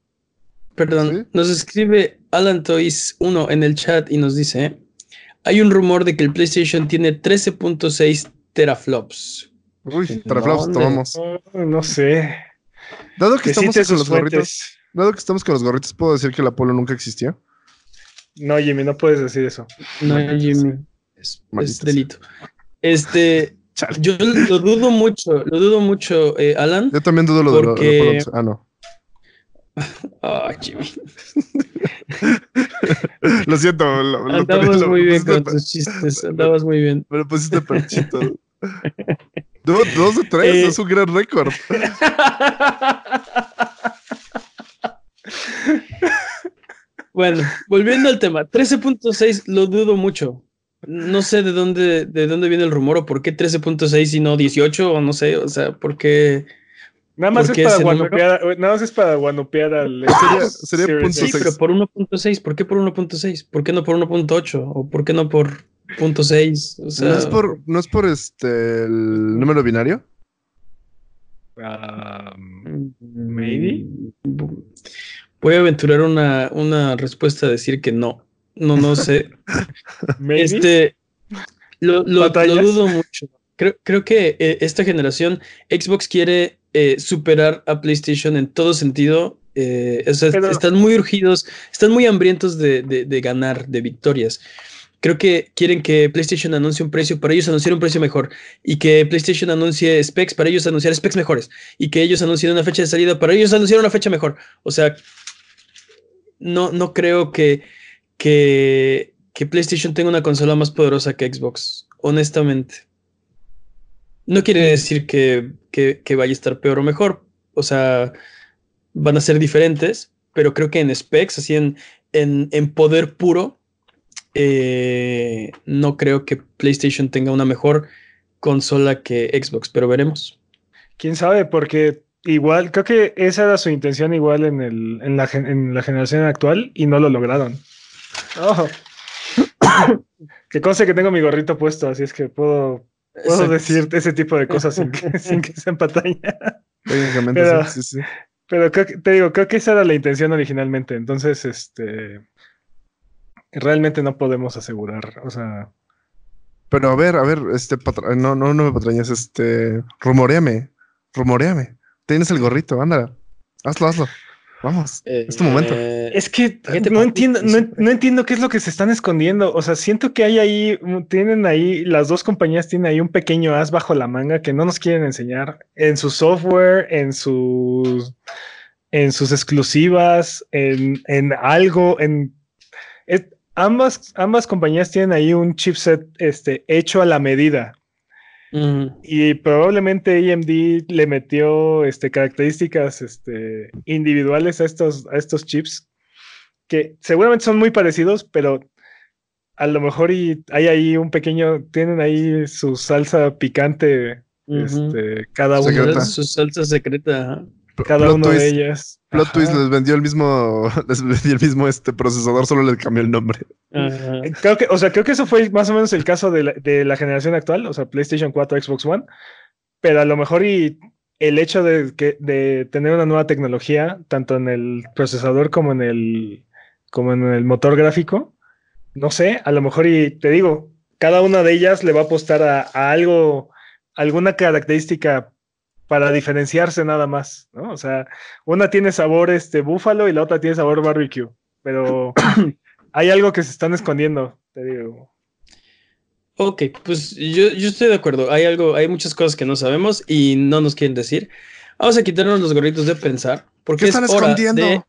A: perdón,
C: ¿Sí?
A: nos escribe Alan Toys 1 en el chat y nos dice, hay un rumor de que el PlayStation tiene 13.6 teraflops.
C: Uy,
A: ¿En
C: teraflops, tomamos.
B: No sé.
C: Dado que
B: Que
C: estamos con los gorritos, dado que estamos con los gorritos, puedo decir que el Apolo nunca existió.
B: No, Jimmy, no puedes decir eso.
A: No, Jimmy, es, delito. Este, yo lo dudo mucho, lo dudo mucho, eh, Alan.
C: Yo también dudo lo de lo- Apolo 11. Ah, no.
A: Ah, Jimmy.
C: Lo siento. Lo, lo-
A: Andabas
C: lo-
A: muy bien con tus chistes, andabas muy bien.
C: Me lo pusiste perchito. Do- dos de tres,
A: Eh.
C: es un gran récord.
A: Bueno, volviendo al tema, 13.6 lo dudo mucho. No sé de dónde, de dónde viene el rumor o por qué 13.6 y no 18 o no sé, o sea, por qué...
B: Nada más
A: ¿Por
B: es
A: qué
B: para guanopear, nada más es para guanopear al
C: Sería- sería punto
A: Sí,
B: X.
C: seis.
A: pero por 1.6, ¿por qué por 1.6? ¿Por qué no por 1.8? ¿O por qué no por punto .6? O sea,
C: ¿No es por, no es por este el número binario?
B: Um, maybe.
A: Voy a aventurar una, una respuesta a decir que no. No, no sé. Este, lo, lo- dudo mucho. Creo, creo que eh, esta generación Xbox quiere eh, superar a PlayStation en todo sentido. eh, o sea,
B: Pero-
A: están muy urgidos, están muy hambrientos de, de- de ganar, de victorias. Creo que quieren que PlayStation anuncie un precio, para ellos anunciar un precio mejor, y que PlayStation anuncie specs, para ellos anunciar specs mejores, y que ellos anuncien una fecha de salida, para ellos anunciar una fecha mejor. O sea, no, no creo que, que, que PlayStation tenga una consola más poderosa que Xbox, honestamente. No quiere decir que, que, que vaya a estar peor o mejor. O sea, van a ser diferentes, pero creo que en specs, así en, en, en poder puro, eh, no creo que PlayStation tenga una mejor consola que Xbox, pero veremos.
B: Quién sabe, porque igual, creo que esa era su intención igual en, el, en, la, en la generación actual y no lo lograron. Oh. que conste que tengo mi gorrito puesto, así es que puedo, puedo decir ese tipo de cosas sin que, sin que sea en pantalla. pero, sí, sí, sí. pero creo que, te digo, creo que esa era la intención originalmente. Entonces, este realmente no podemos asegurar. O sea.
C: Pero a ver, a ver, este no, no, no me patrañas, este. Rumoreame. Rumoreame. Tienes el gorrito, ándala. Hazlo, hazlo. Vamos, eh, es tu momento.
B: Eh, es que no entiendo, no, no, entiendo qué es lo que se están escondiendo. O sea, siento que hay ahí, tienen ahí, las dos compañías tienen ahí un pequeño as bajo la manga que no nos quieren enseñar en su software, en sus, en sus exclusivas, en, en algo, en ambas, ambas compañías tienen ahí un chipset este, hecho a la medida. Y probablemente AMD le metió este, características este, individuales a estos, a estos chips que seguramente son muy parecidos, pero a lo mejor y hay ahí un pequeño, tienen ahí su salsa picante, este, cada uno.
A: Su salsa secreta.
B: Cada una de ellas.
C: Plot Twist les vendió el mismo, les vendió el mismo este procesador, solo le cambió el nombre.
B: Eh, creo que, o sea, creo que eso fue más o menos el caso de la, de la, generación actual, o sea, PlayStation 4, Xbox One, pero a lo mejor y el hecho de, que, de tener una nueva tecnología, tanto en el procesador como en el, como en el motor gráfico, no sé, a lo mejor y te digo, cada una de ellas le va a apostar a, a algo, alguna característica para diferenciarse nada más, ¿no? O sea, una tiene sabor este búfalo y la otra tiene sabor barbecue, pero hay algo que se están escondiendo, te digo.
A: Ok, pues yo, yo, estoy de acuerdo. Hay algo, hay muchas cosas que no sabemos y no nos quieren decir. Vamos a quitarnos los gorritos de pensar, porque ¿Qué están es hora escondiendo? de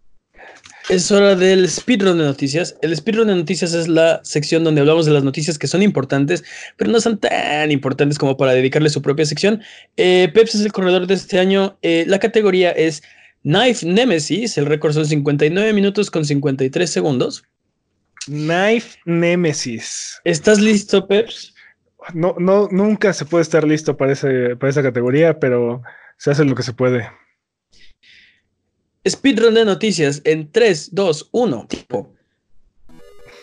A: es hora del speedrun de noticias. El speedrun de noticias es la sección donde hablamos de las noticias que son importantes, pero no son tan importantes como para dedicarle su propia sección. Eh, Peps es el corredor de este año. Eh, la categoría es Knife Nemesis. El récord son 59 minutos con 53 segundos.
B: Knife Nemesis.
A: ¿Estás listo, Peps?
B: No, no, nunca se puede estar listo para, ese, para esa categoría, pero se hace lo que se puede.
A: Speedrun de noticias en 3, 2, 1. Tipo.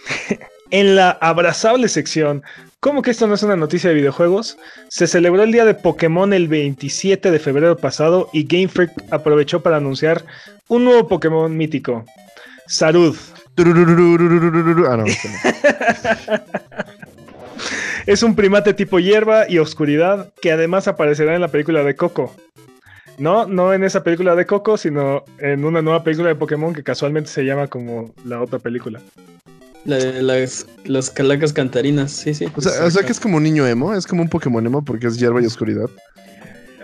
B: en la abrazable sección, ¿cómo que esto no es una noticia de videojuegos? Se celebró el día de Pokémon el 27 de febrero pasado y Game Freak aprovechó para anunciar un nuevo Pokémon mítico, Sarud. Ah, no, es un primate tipo hierba y oscuridad que además aparecerá en la película de Coco. No, no en esa película de Coco, sino en una nueva película de Pokémon que casualmente se llama como la otra película.
A: La de las, las calacas cantarinas, sí, sí.
C: O sea, o sea, que es como un niño emo, es como un Pokémon emo porque es hierba y oscuridad.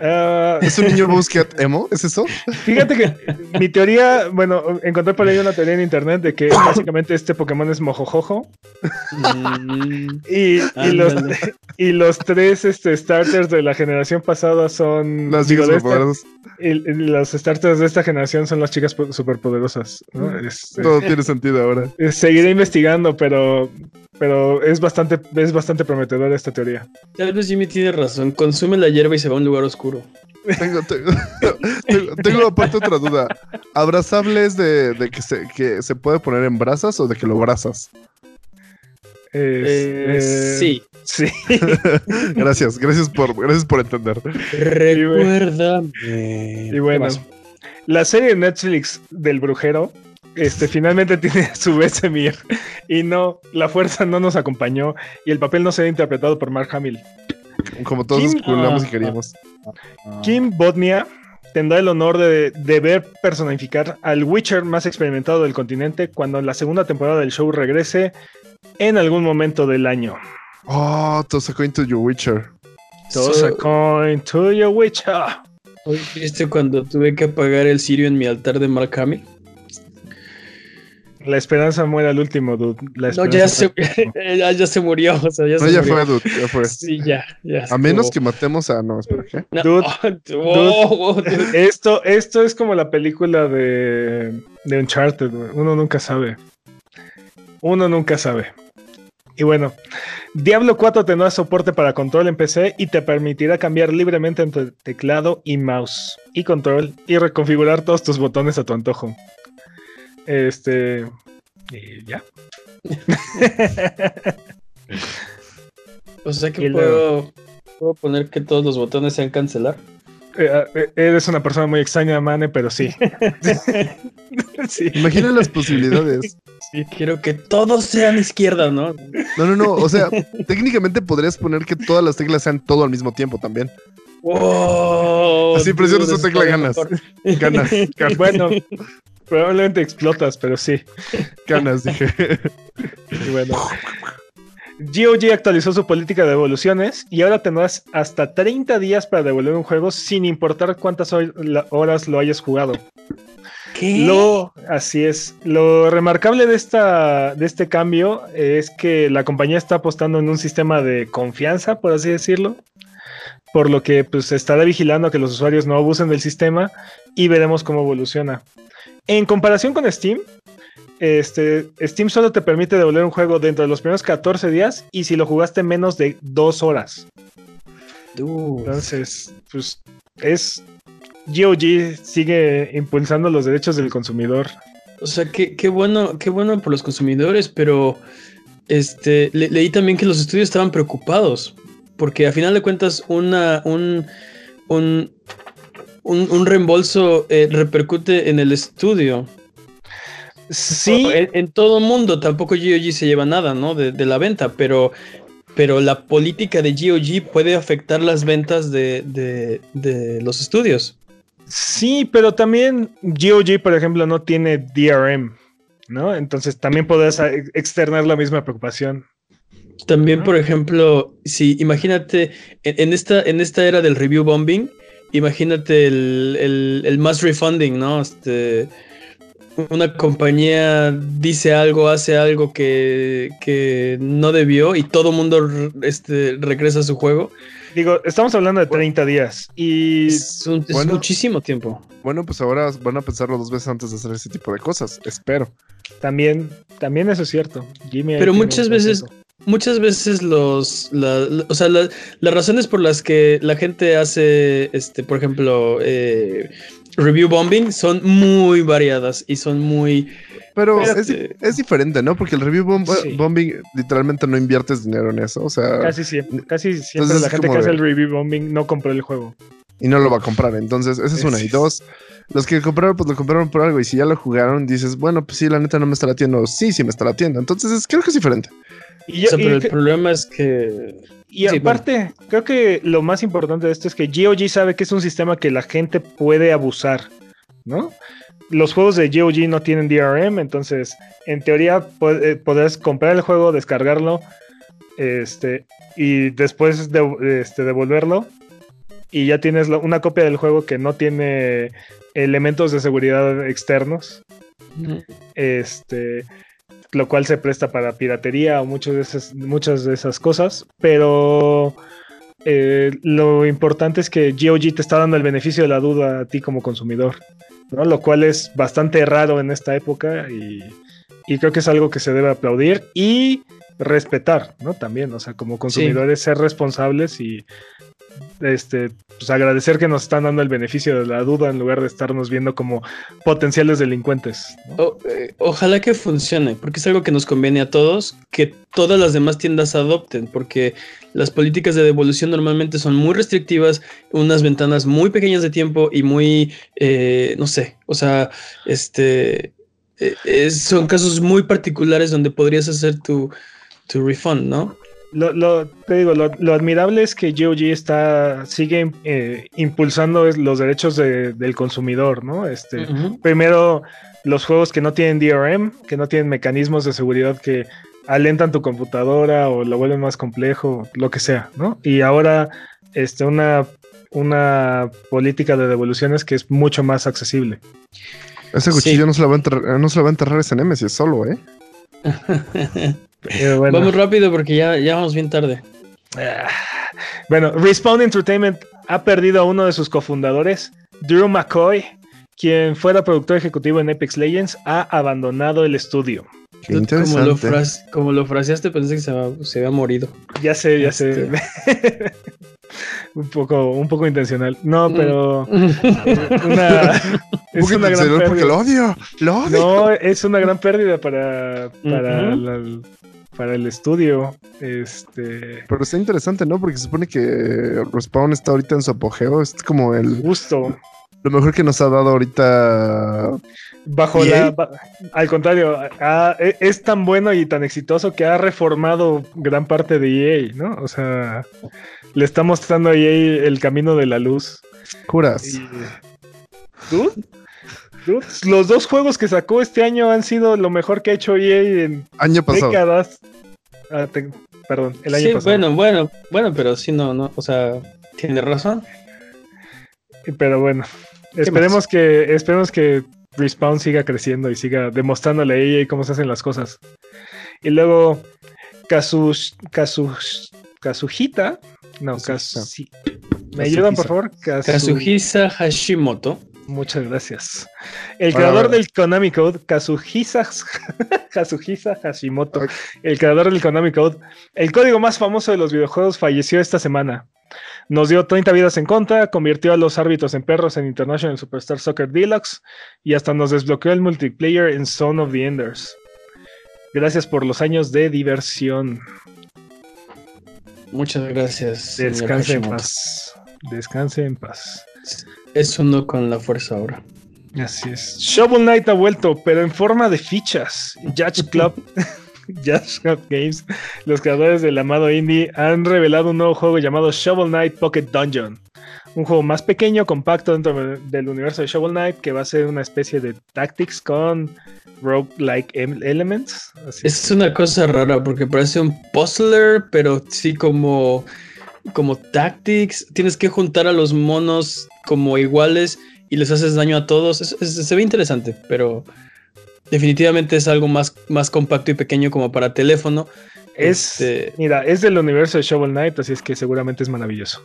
B: Uh,
C: ¿Es un niño Busquet emo? ¿Es eso?
B: Fíjate que mi teoría, bueno, encontré por ahí una teoría en internet de que básicamente este Pokémon es mojojojo. Mm, y, y, los, y, los, tres este, starters de la generación pasada son.
C: Las chicas superpoderosas.
B: Y, los starters de esta generación son las chicas superpoderosas. ¿no?
C: Este, Todo tiene sentido ahora.
B: Seguiré investigando, pero pero es bastante, es bastante prometedora esta teoría.
A: Tal vez Jimmy tiene razón. Consume la hierba y se va a un lugar oscuro.
C: Tengo, tengo, tengo, aparte otra duda. ¿Abrazables de, de que, se, que se puede poner en brasas o de que lo brazas?
A: Eh, sí.
B: Sí.
C: gracias, gracias por, gracias por entender.
A: Recuérdame.
B: Y bueno, la serie de Netflix del brujero este, finalmente tiene su Vesemir y no, la fuerza no nos acompañó y el papel no será interpretado por Mark Hamill.
C: Como todos especulamos y queríamos.
B: Kim Bodnia tendrá el honor de, de, ver personificar al Witcher más experimentado del continente cuando la segunda temporada del show regrese en algún momento del año.
C: Oh, toss a coin to your Witcher.
B: Toss so, a coin to your Witcher.
A: ¿Viste cuando tuve que apagar el cirio en mi altar de Mark Hamill?
B: La esperanza muere al último, dude. La
A: No, ya
B: esperanza
A: se,
B: muere.
A: ya, ya se murió. O sea, ya
C: No,
A: se
C: ya
A: murió.
C: fue, dude, ya fue.
A: Sí, ya, ya.
C: A menos que matemos a. No, espera, ¿qué?
A: No,
B: Dude,
A: oh, oh, dude.
B: Esto, esto es como la película de, de Uncharted, güey. Uno nunca sabe. Uno nunca sabe. Y bueno, Diablo 4 tendrá soporte para control en PC y te permitirá cambiar libremente entre teclado y mouse y control y reconfigurar todos tus botones a tu antojo. Este. Y ya.
A: O sea que puedo, puedo poner que todos los botones sean cancelar.
B: Eh, eh, eres una persona muy extraña, Mane, pero sí. sí.
C: Imagina las posibilidades.
A: Sí, quiero que todos sean izquierda, ¿no?
C: No, no, no. O sea, técnicamente podrías poner que todas las teclas sean todo al mismo tiempo también.
A: Wow,
C: Así presionas tu tecla, ganas. Ganas, ganas,
B: Bueno, probablemente explotas, pero sí.
C: ganas, dije.
B: Y bueno. GOG actualizó su política de devoluciones y ahora tendrás hasta 30 días para devolver un juego sin importar cuántas horas lo hayas jugado.
A: ¿Qué?
B: Lo, así es. Lo remarcable de, esta, de este cambio es que la compañía está apostando en un sistema de confianza, por así decirlo. Por lo que pues, estará vigilando que los usuarios no abusen del sistema y veremos cómo evoluciona. En comparación con Steam, este, Steam solo te permite devolver un juego dentro de los primeros 14 días y si lo jugaste menos de dos horas.
A: Dude.
B: Entonces, pues es GOG sigue impulsando los derechos del consumidor.
A: O sea, qué, qué bueno, qué bueno por los consumidores, pero este le- leí también que los estudios estaban preocupados. Porque a final de cuentas, una, un, un, un, un reembolso eh, repercute en el estudio.
B: Sí,
A: En, en todo mundo, tampoco GOG se lleva nada, ¿no? De, de la venta, pero, pero la política de GOG puede afectar las ventas de, de, de los estudios.
B: sí, pero también GOG, por ejemplo, no tiene DRM, ¿no? Entonces también podrás externar la misma preocupación.
A: También, por ejemplo, si imagínate, en, en esta, en esta era del review bombing, imagínate el, el, el mass refunding, ¿no? Este, una compañía dice algo, hace algo que, que no debió y todo mundo este, regresa a su juego.
B: Digo, estamos hablando de 30 días y
A: Es, un- es
C: bueno.
A: muchísimo tiempo.
C: Bueno, pues ahora van a pensarlo dos veces antes de hacer ese tipo de cosas. Espero.
B: también, también eso es cierto. Jimmy
A: Pero muchas veces-. Muchas veces los, la- la- o sea, la- las razones por las que la gente hace, este, por ejemplo, eh, review bombing son muy variadas y son muy,
C: Pero es, di- es diferente, ¿no? Porque el review bomb-
B: Sí.
C: bombing literalmente no inviertes dinero en eso. O sea,
B: Casi siempre, casi siempre
C: Entonces
B: la gente que hace el review bombing no compró el juego.
C: y no lo va a comprar. Entonces, esa es una. Y dos, los que compraron, pues lo compraron por algo. Y si ya lo jugaron, dices, bueno, pues sí, la neta no me está latiendo. Sí, sí me está latiendo. Entonces, es- creo que es diferente.
B: Y,
A: o
B: yo-
A: sea,
B: y
A: pero el
B: que-
A: problema es que,
B: y
A: sí,
B: aparte, creo que lo más importante de esto es que GOG sabe que es un sistema que la gente puede abusar, ¿no? Los juegos de GOG no tienen DRM, entonces en teoría eh, podrás comprar el juego, descargarlo, este, y después de- este, devolverlo, y ya tienes una copia del juego que no tiene elementos de seguridad externos. este, lo cual se presta para piratería o muchas de esas, muchas de esas cosas, pero eh, lo importante es que GOG te está dando el beneficio de la duda a ti como consumidor, ¿no? lo cual es bastante raro en esta época y, y creo que es algo que se debe aplaudir y respetar, ¿no? También, o sea, como consumidores ser responsables y este, pues agradecer que nos están dando el beneficio de la duda en lugar de estarnos viendo como potenciales delincuentes.
A: eh, ojalá que funcione, porque es algo que nos conviene a todos, que todas las demás tiendas adopten, porque las políticas de devolución normalmente son muy restrictivas, unas ventanas muy pequeñas de tiempo y muy, eh, no sé, o sea, este, eh, son casos muy particulares donde podrías hacer tu, tu refund, ¿no?
B: Lo, lo- te digo, lo, lo admirable es que GOG está, sigue eh, impulsando los derechos de- del consumidor, ¿no? Este. Primero, los juegos que no tienen DRM, que no tienen mecanismos de seguridad que alentan tu computadora o lo vuelven más complejo, lo que sea, ¿no? Y ahora, este, una, una política de devoluciones que es mucho más accesible.
C: Ese
A: Sí.
C: cuchillo no, se lo va a enterrar, no se lo va a enterrar ese Nemesis solo, ¿eh?
B: Pero bueno.
A: Vamos rápido porque ya, ya vamos bien tarde.
B: Ah, Bueno, Respawn Entertainment ha perdido a uno de sus cofundadores, Drew McCoy, quien fuera productor ejecutivo en Apex Legends, ha abandonado el estudio.
C: Qué
A: Como lo, como lo fraseaste pensé que se, había- se había morido.
B: Ya sé, ya sé.
A: Este.
B: un poco, un poco intencional. No,
A: Mm.
B: pero una,
C: Un
B: es una gran
C: serio, porque
B: pérdida.
C: lo odio, lo odio.
B: No, es una gran pérdida para, para,
A: Ujú.
B: la- para el estudio. Este
C: Pero está interesante, ¿no? Porque se supone que Respawn está ahorita en su apogeo. Es como el
B: gusto.
C: lo mejor que nos ha dado ahorita.
B: Bajo
C: ¿EA?
B: la. ba- al contrario, ha- e- es tan bueno y tan exitoso que ha reformado gran parte de EA, ¿no? O sea, le está mostrando a EA el camino de la luz. Dude, dude, los dos juegos que sacó este año han sido lo mejor que ha hecho EA en
C: Año pasado.
B: décadas. Ah, te- perdón, el año
A: sí,
B: pasado.
A: bueno, bueno, bueno, pero sí, no, no, o sea, tiene razón.
B: Pero bueno, esperemos que, esperemos que Respawn siga creciendo y siga demostrándole a EA cómo se hacen las cosas. Y luego, Kazush, Kazush, Kazuhita. No,
C: Kazuhisa.
B: Kazuhi- ¿Me ayudan, por favor? Kazu-
A: Kazuhisa Hashimoto.
B: Muchas gracias. El creador del Konami Code, Kazuhisa, Kazuhisa Hashimoto,
C: Ok.
B: el creador del Konami Code, el código más famoso de los videojuegos, falleció esta semana. Nos dio 30 vidas en contra, convirtió a los árbitros en perros en International Superstar Soccer Deluxe y hasta nos desbloqueó el multiplayer en Zone of the Enders. Gracias por los años de diversión.
A: Muchas gracias.
B: Descanse en paz. Descanse en paz.
A: Es uno con la fuerza ahora.
B: Así es. Shovel Knight ha vuelto, pero en forma de fichas. Judge Club, Judge Club Games, los creadores del amado indie, han revelado un nuevo juego llamado Shovel Knight Pocket Dungeon. Un juego más pequeño, compacto dentro de- del universo de Shovel Knight, que va a ser una especie de tactics con roguelike em- elements. Así es.
A: Es una cosa rara porque parece un puzzler, pero sí como, como tactics. Tienes que juntar a los monos como iguales y les haces daño a todos. Es- es- se ve interesante, pero definitivamente es algo más, más compacto y pequeño como para teléfono.
B: Es,
A: Este,
B: mira, es del universo de Shovel Knight, así es que seguramente es maravilloso.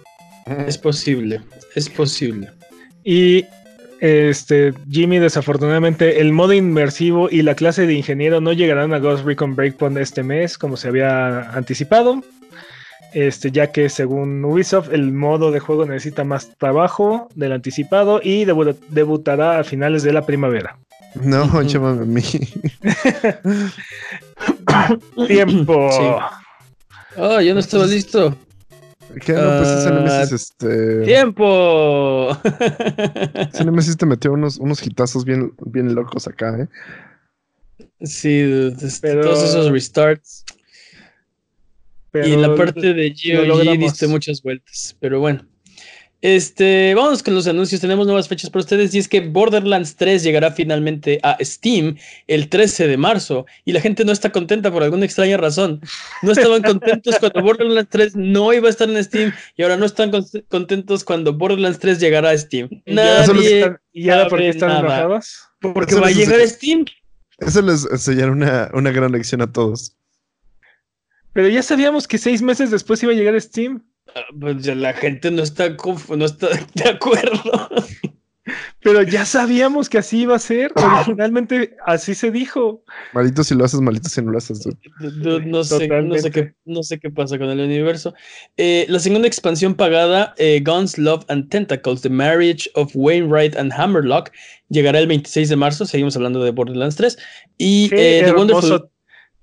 A: es posible, es posible.
B: Y este Jimmy, desafortunadamente, el modo inmersivo y la clase de ingeniero no llegarán a Ghost Recon Breakpoint este mes, como se había anticipado. Este, ya que según Ubisoft, el modo de juego necesita más trabajo del anticipado y debu- debutará a finales de la primavera.
C: No, llámame a mí.
B: Tiempo.
A: Sí. Oh, yo no estaba listo.
C: ¿Qué? No, pues ese
A: Ah,
C: Nemesis, este.
A: ¡Tiempo!
C: Ese Nemesis te metió unos, unos hitazos bien, bien locos acá, ¿eh?
A: sí, dude,
B: Pero-
A: todos esos restarts.
B: Pero
A: y en la parte de
B: lo
A: GOG diste muchas vueltas, pero bueno. Este, vamos con los anuncios. Tenemos nuevas fechas para ustedes y es que Borderlands 3 llegará finalmente a Steam el 13 de marzo y la gente no está contenta por alguna extraña razón. No estaban contentos cuando Borderlands 3 no iba a estar en Steam y ahora no están con- contentos cuando Borderlands 3 llegará a Steam.
B: ¿Y ahora por qué
A: Nadie,
B: ¿Y ahora por qué están enojados?
A: porque
C: Eso
A: va a
C: les
A: llegar a Steam.
C: Eso les enseñará una, una gran lección a todos.
B: Pero ya sabíamos que seis meses después iba a llegar Steam.
A: Ah, pues ya la gente no está, no está de acuerdo.
B: Pero ya sabíamos que así iba a ser. Originalmente así se dijo.
C: Maldito si lo haces, maldito si no lo haces. dude.
A: No, no sé, no, sé qué, no sé qué pasa con el universo. Eh, la segunda expansión pagada, eh, Guns, Love and Tentacles, The Marriage of Wainwright and Hammerlock, llegará el 26 de marzo. Seguimos hablando de Borderlands 3. Y
B: Qué,
A: eh, The Wonderful.
B: hermoso,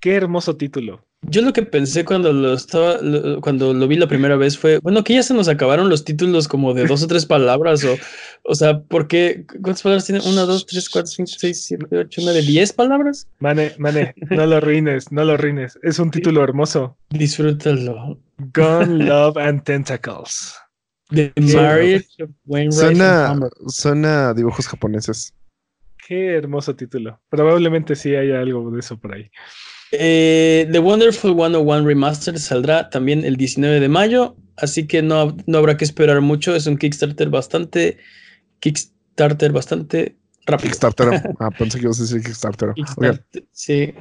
B: qué hermoso título.
A: Yo lo que pensé cuando lo estaba, lo- cuando lo vi la primera vez fue, bueno, que ya se nos acabaron los títulos como de dos o tres palabras, o, o sea, ¿por qué? ¿Cuántas palabras tiene? Una, dos, tres, cuatro, cinco, seis, siete, ocho, nueve, diez palabras.
B: Mane, Mane, no lo arruines, no lo arruines. Es un título hermoso.
A: Disfrútalo.
B: Gun, Love and Tentacles.
A: The. Marriage of Wainwright
C: Suena,
A: Hammerlock.
C: suena a dibujos japoneses.
B: Qué hermoso título. Probablemente sí haya algo de eso por ahí.
A: Eh, The Wonderful 101 Remastered saldrá también el 19 de mayo, así que no, no habrá que esperar mucho. Es un Kickstarter bastante, Kickstarter bastante rápido.
C: Kickstarter. Ah, pensé que ibas a decir Kickstarter.
A: Sí.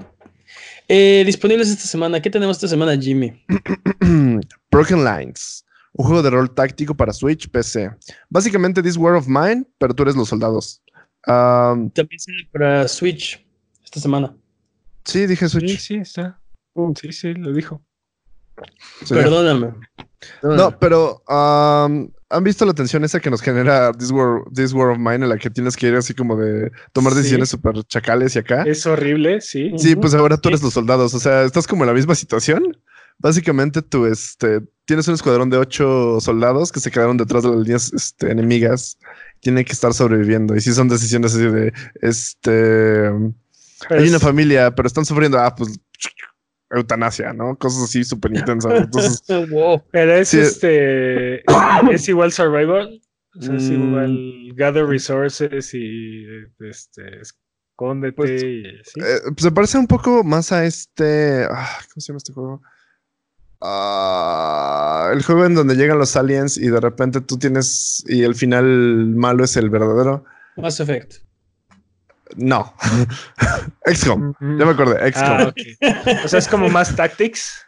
A: Eh, disponibles esta semana. ¿Qué tenemos esta semana, Jimmy?
C: Broken Lines. Un juego de rol táctico para Switch, PC. Básicamente This War of Mine, pero tú eres los soldados. Um,
A: También sale para Switch esta semana.
C: Sí, dije
B: Sí,
C: Switch.
B: sí, está. Sí, sí, lo dijo.
C: Sí.
A: Perdóname.
C: No, pero um, ¿han visto la tensión esa que nos genera This War, This War of Mine en la que tienes que ir así como de tomar
B: Sí.
C: decisiones súper chacales y acá?
B: Es horrible, sí.
C: Sí, pues ahora tú eres
A: Sí.
C: los soldados, o sea, estás como en la misma situación. Básicamente tú este, tienes un escuadrón de ocho soldados que se quedaron detrás de las líneas este, enemigas. Tienen que estar sobreviviendo. Y sí son decisiones así de, este, hay una familia, pero están sufriendo, ah, pues, eutanasia, ¿no? Cosas así súper intensas. Entonces,
A: wow.
B: Pero es
C: Sí.
B: este. Es igual Survival. O sea, es
C: Mm.
B: igual Gather Resources y este. Escóndete
C: Pues,
B: y
C: eh, se parece un poco más a este, ah, ¿cómo se llama este juego? Ah, el juego en donde llegan los aliens y de repente tú tienes, y el final malo es el verdadero.
A: Mass Effect.
C: No. XCOM. Ya me acordé. XCOM.
B: Ah, ok. O sea, es como más Tactics.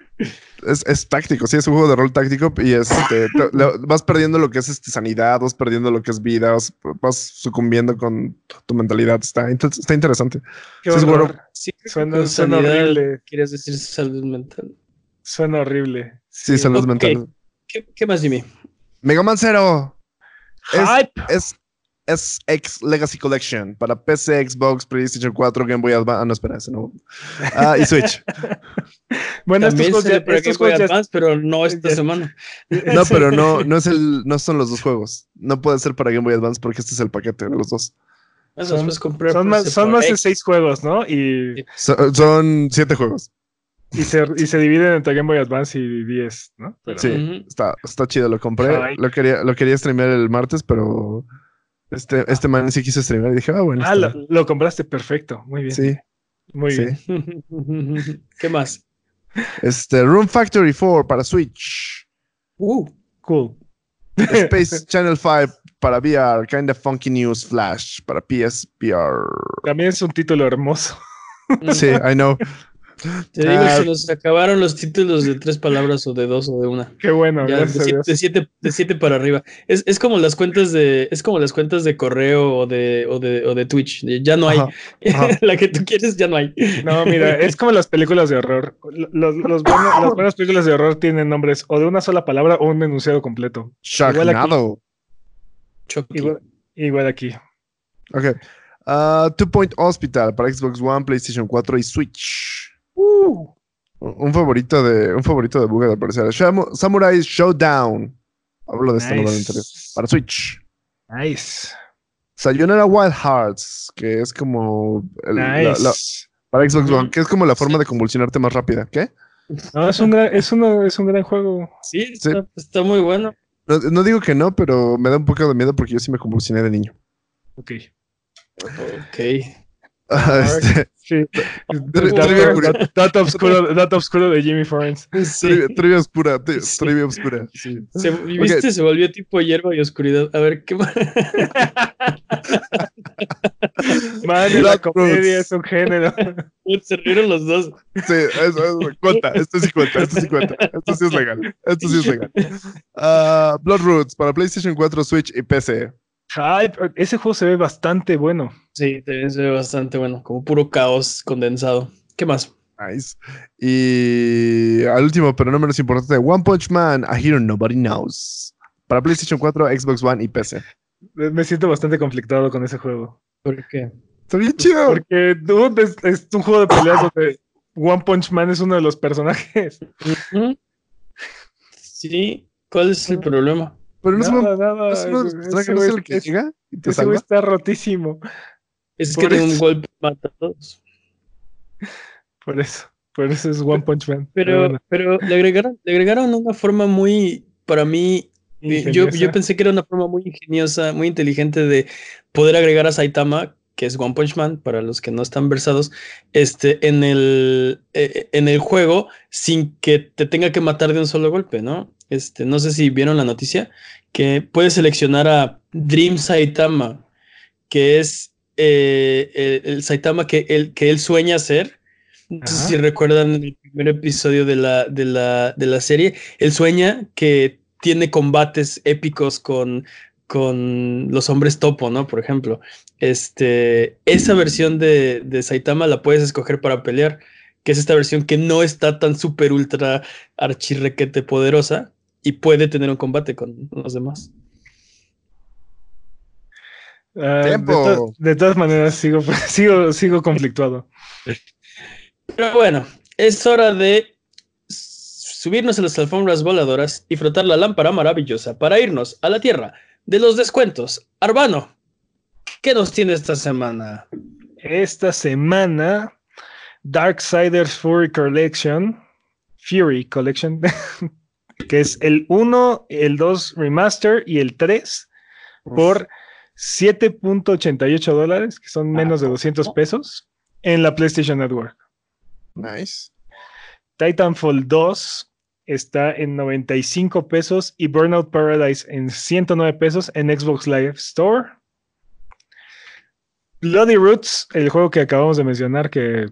C: es, es táctico, sí, es un juego de rol táctico y este, te- le- vas perdiendo lo que es este, sanidad, vas perdiendo lo que es vida, vas, vas sucumbiendo con tu mentalidad. Está, está interesante.
B: Qué
C: Sí, bueno.
A: Sí,
B: Suena,
A: con
B: suena
A: sanidad
B: horrible.
A: Quieres decir salud mental.
B: Suena horrible.
C: Sí, salud mental.
A: ¿Qué, qué más, Jimmy?
C: Mega Man Zero Es-
B: Hype.
C: es, es X Legacy Collection para PC, Xbox, PlayStation 4, Game Boy Advance. Ah, no, espera, ese no. Ah, y Switch.
B: Bueno, estos
A: También
B: juegos
A: sale
B: ya,
A: para
B: estos
A: Game Boy
B: juegos ya-
A: Advance, pero no esta semana.
C: No, pero no, no es el, no son los dos juegos. No puede ser para Game Boy Advance porque este es el paquete de los dos.
A: Esos
B: Son, más, son más de seis juegos, ¿no? Y,
C: So- son siete juegos.
B: y, se, y se dividen entre Game Boy Advance y 10, ¿no? Pero-
C: Sí. Está, está chido, lo compré.
B: Ay.
C: Lo quería, lo quería streamear el martes, pero este, este man sí quiso streamear y dije, ah, bueno.
B: Ah, lo, lo compraste perfecto. Muy bien.
C: bien. Sí,
B: Muy
C: sí.
B: bien.
A: ¿Qué más?
C: Este, Room Factory 4 para Switch.
A: Uh,
B: Cool.
C: Space Channel 5 para VR. Kinda Funky News Flash para PSVR.
B: También es un título hermoso.
C: Sí, I know.
A: Te digo,
C: Ah.
A: se nos acabaron los títulos de tres palabras o de dos o de una.
B: Qué bueno,
A: Ya, de, siete, de siete- de siete para arriba. Es, es como las cuentas de, es como las cuentas de correo o de, o de, o de Twitch. Ya no hay.
C: Ajá, ajá.
A: La que tú quieres ya no hay.
B: No, mira, es como las películas de horror. Los, los buenos- las buenas películas de horror tienen nombres o de una sola palabra o un enunciado completo. Igual aquí.
C: Sharknado.
B: Igual, igual aquí.
C: Ok. Ah, Two Point Hospital para Xbox One, PlayStation 4 y Switch.
B: Uh,
C: Un favorito de un favorito de Buga al parecer. Shamu- Samurai Showdown. Hablo de este no del
B: nice.
C: anterior. Para Switch.
B: Nice.
C: Sayonara Wild Hearts, que es como el-
B: Nice.
C: la- para Xbox One, que es como la forma de convulsionarte más rápida. ¿Qué?
B: No, es un gran, es uno, es un gran juego.
A: Sí, está, está muy bueno.
C: No, no digo que no, pero me da un poco de miedo porque yo sí me convulsioné de niño.
B: Ok.
A: Ok.
C: Ah, este,
B: Sí.
C: Trivia
B: dato- dato oscuro, oscuro de Jimmy Forens.
A: Sí.
C: trivia, trivia oscura,
A: Sí.
C: trivia oscura. sí.
A: Se, ¿Viste? Se volvió tipo hierba y oscuridad. A ver, ¿qué más?
B: Man, la comedia es un género.
A: Se rieron los dos.
C: Sí, eso, eso, cuenta, esto sí cuenta, esto sí cuenta, esto sí es legal, esto sí es legal. Ah, Blood Roots para PlayStation 4, Switch y PC.
B: Ese juego se ve bastante bueno.
A: Sí, también se ve bastante bueno. Como puro caos condensado. ¿Qué más?
C: Nice. Y al último, pero no menos importante, One Punch Man, A Hero Nobody Knows. Para PlayStation 4, Xbox One y PC.
B: Me siento bastante conflictado con ese juego.
A: ¿Por qué?
C: Está bien chido.
B: Porque dude, es, es un juego de peleas donde One Punch Man es uno de los personajes.
A: Sí, ¿cuál es el problema?
C: Pero no es
B: Nada, nada,
C: es uno de los
B: ese-
C: personajes,
B: ese
C: no es el que
B: es-
C: llega y te
B: ese
C: salva.
B: está rotísimo.
A: Es
B: Por
A: que de un golpe mata a todos.
B: Por eso. Por eso es One Punch Man.
A: Pero,
B: bueno,
A: pero le agregaron, le agregaron una forma muy, para mí, eh, yo, yo pensé que era una forma muy ingeniosa, muy inteligente de poder agregar a Saitama, que es One Punch Man, para los que no están versados, este, en el, eh, en el juego sin que te tenga que matar de un solo golpe, ¿no? Este, no sé si vieron la noticia, que puedes seleccionar a Dream Saitama, que es eh, el, el Saitama que él, que él sueña ser. No sé si recuerdan el primer episodio de la, de la, de la serie. Él sueña que tiene combates épicos con, con los hombres topo, ¿no? Por ejemplo. Este, esa versión de, de Saitama la puedes escoger para pelear, que es esta versión que no está tan super ultra archirrequete poderosa y puede tener un combate con los demás.
B: De, to- de todas maneras, sigo, sigo, sigo conflictuado.
A: Pero bueno, es hora de subirnos a las alfombras voladoras y frotar la lámpara maravillosa para irnos a la tierra de los descuentos. Arbano, ¿qué nos tiene esta semana?
B: Esta semana, Darksiders Fury Collection, Fury Collection, que es el 1, el 2 Remaster y el 3 por 7.88 dólares, que son menos de 200 pesos, en la PlayStation Network.
C: Nice.
B: Titanfall 2 está en 95 pesos y Burnout Paradise en 109 pesos en Xbox Live Store. Bloody Roots, el juego que acabamos de mencionar que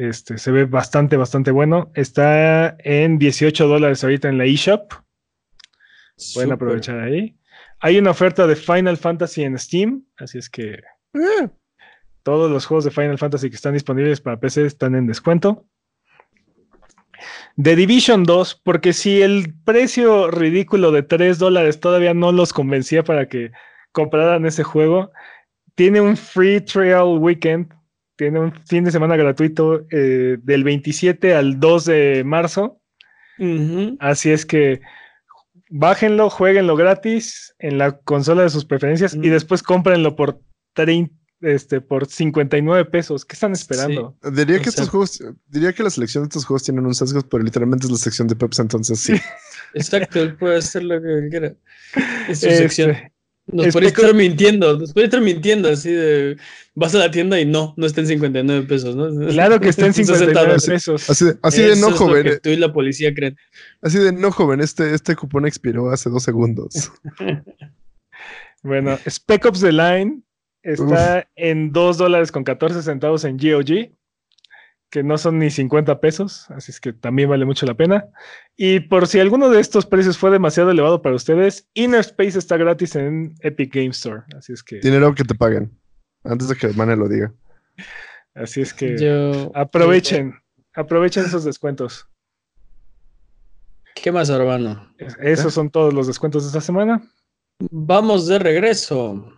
B: este, se ve bastante, bastante bueno, está en 18 dólares ahorita en la eShop. Pueden aprovechar ahí. Hay una oferta de Final Fantasy en Steam, así es que
C: Eh,
B: todos los juegos de Final Fantasy que están disponibles para PC están en descuento. The Division 2, porque si el precio ridículo de 3 dólares todavía no los convencía para que compraran ese juego, tiene un free trial weekend, tiene un fin de semana gratuito eh, del 27 al 2 de marzo. Así es que bájenlo, jueguenlo gratis en la consola de sus preferencias y
A: Mm.
B: después cómprenlo por 30, este, por 59 pesos. ¿Qué están esperando?
C: Diría
A: O
C: que estos juegos, diría que la selección de estos juegos tienen un sesgo, pero literalmente es la sección de Peps, entonces sí.
A: Exacto, él puede hacer lo que quiera. Es su
B: Este,
A: sección. Nos
B: es que-
A: estar mintiendo, nos podría estar mintiendo así de vas a la tienda y no, no está en 59 pesos, ¿no?
B: claro que está en 59
A: centavos.
B: pesos.
C: Así de, así de
A: Eso
C: no,
A: es lo
C: joven.
A: que
C: eh,
A: tú y la policía creen.
C: Así de no, joven. Este, este cupón expiró hace dos segundos.
B: Bueno, Spec Ops The Line está en 2 dólares con 14 centavos en GOG, que no son ni 50 pesos, así es que también vale mucho la pena. Y por si alguno de estos precios fue demasiado elevado para ustedes, Inner Space está gratis en Epic Game Store, así es que,
C: Dinero que te paguen. Antes de que Mane lo diga.
B: así es que
A: Yo,
B: aprovechen, aprovechen esos descuentos.
A: ¿Qué más, hermano?
B: Es- Esos son todos los descuentos de esta semana.
A: Vamos de regreso.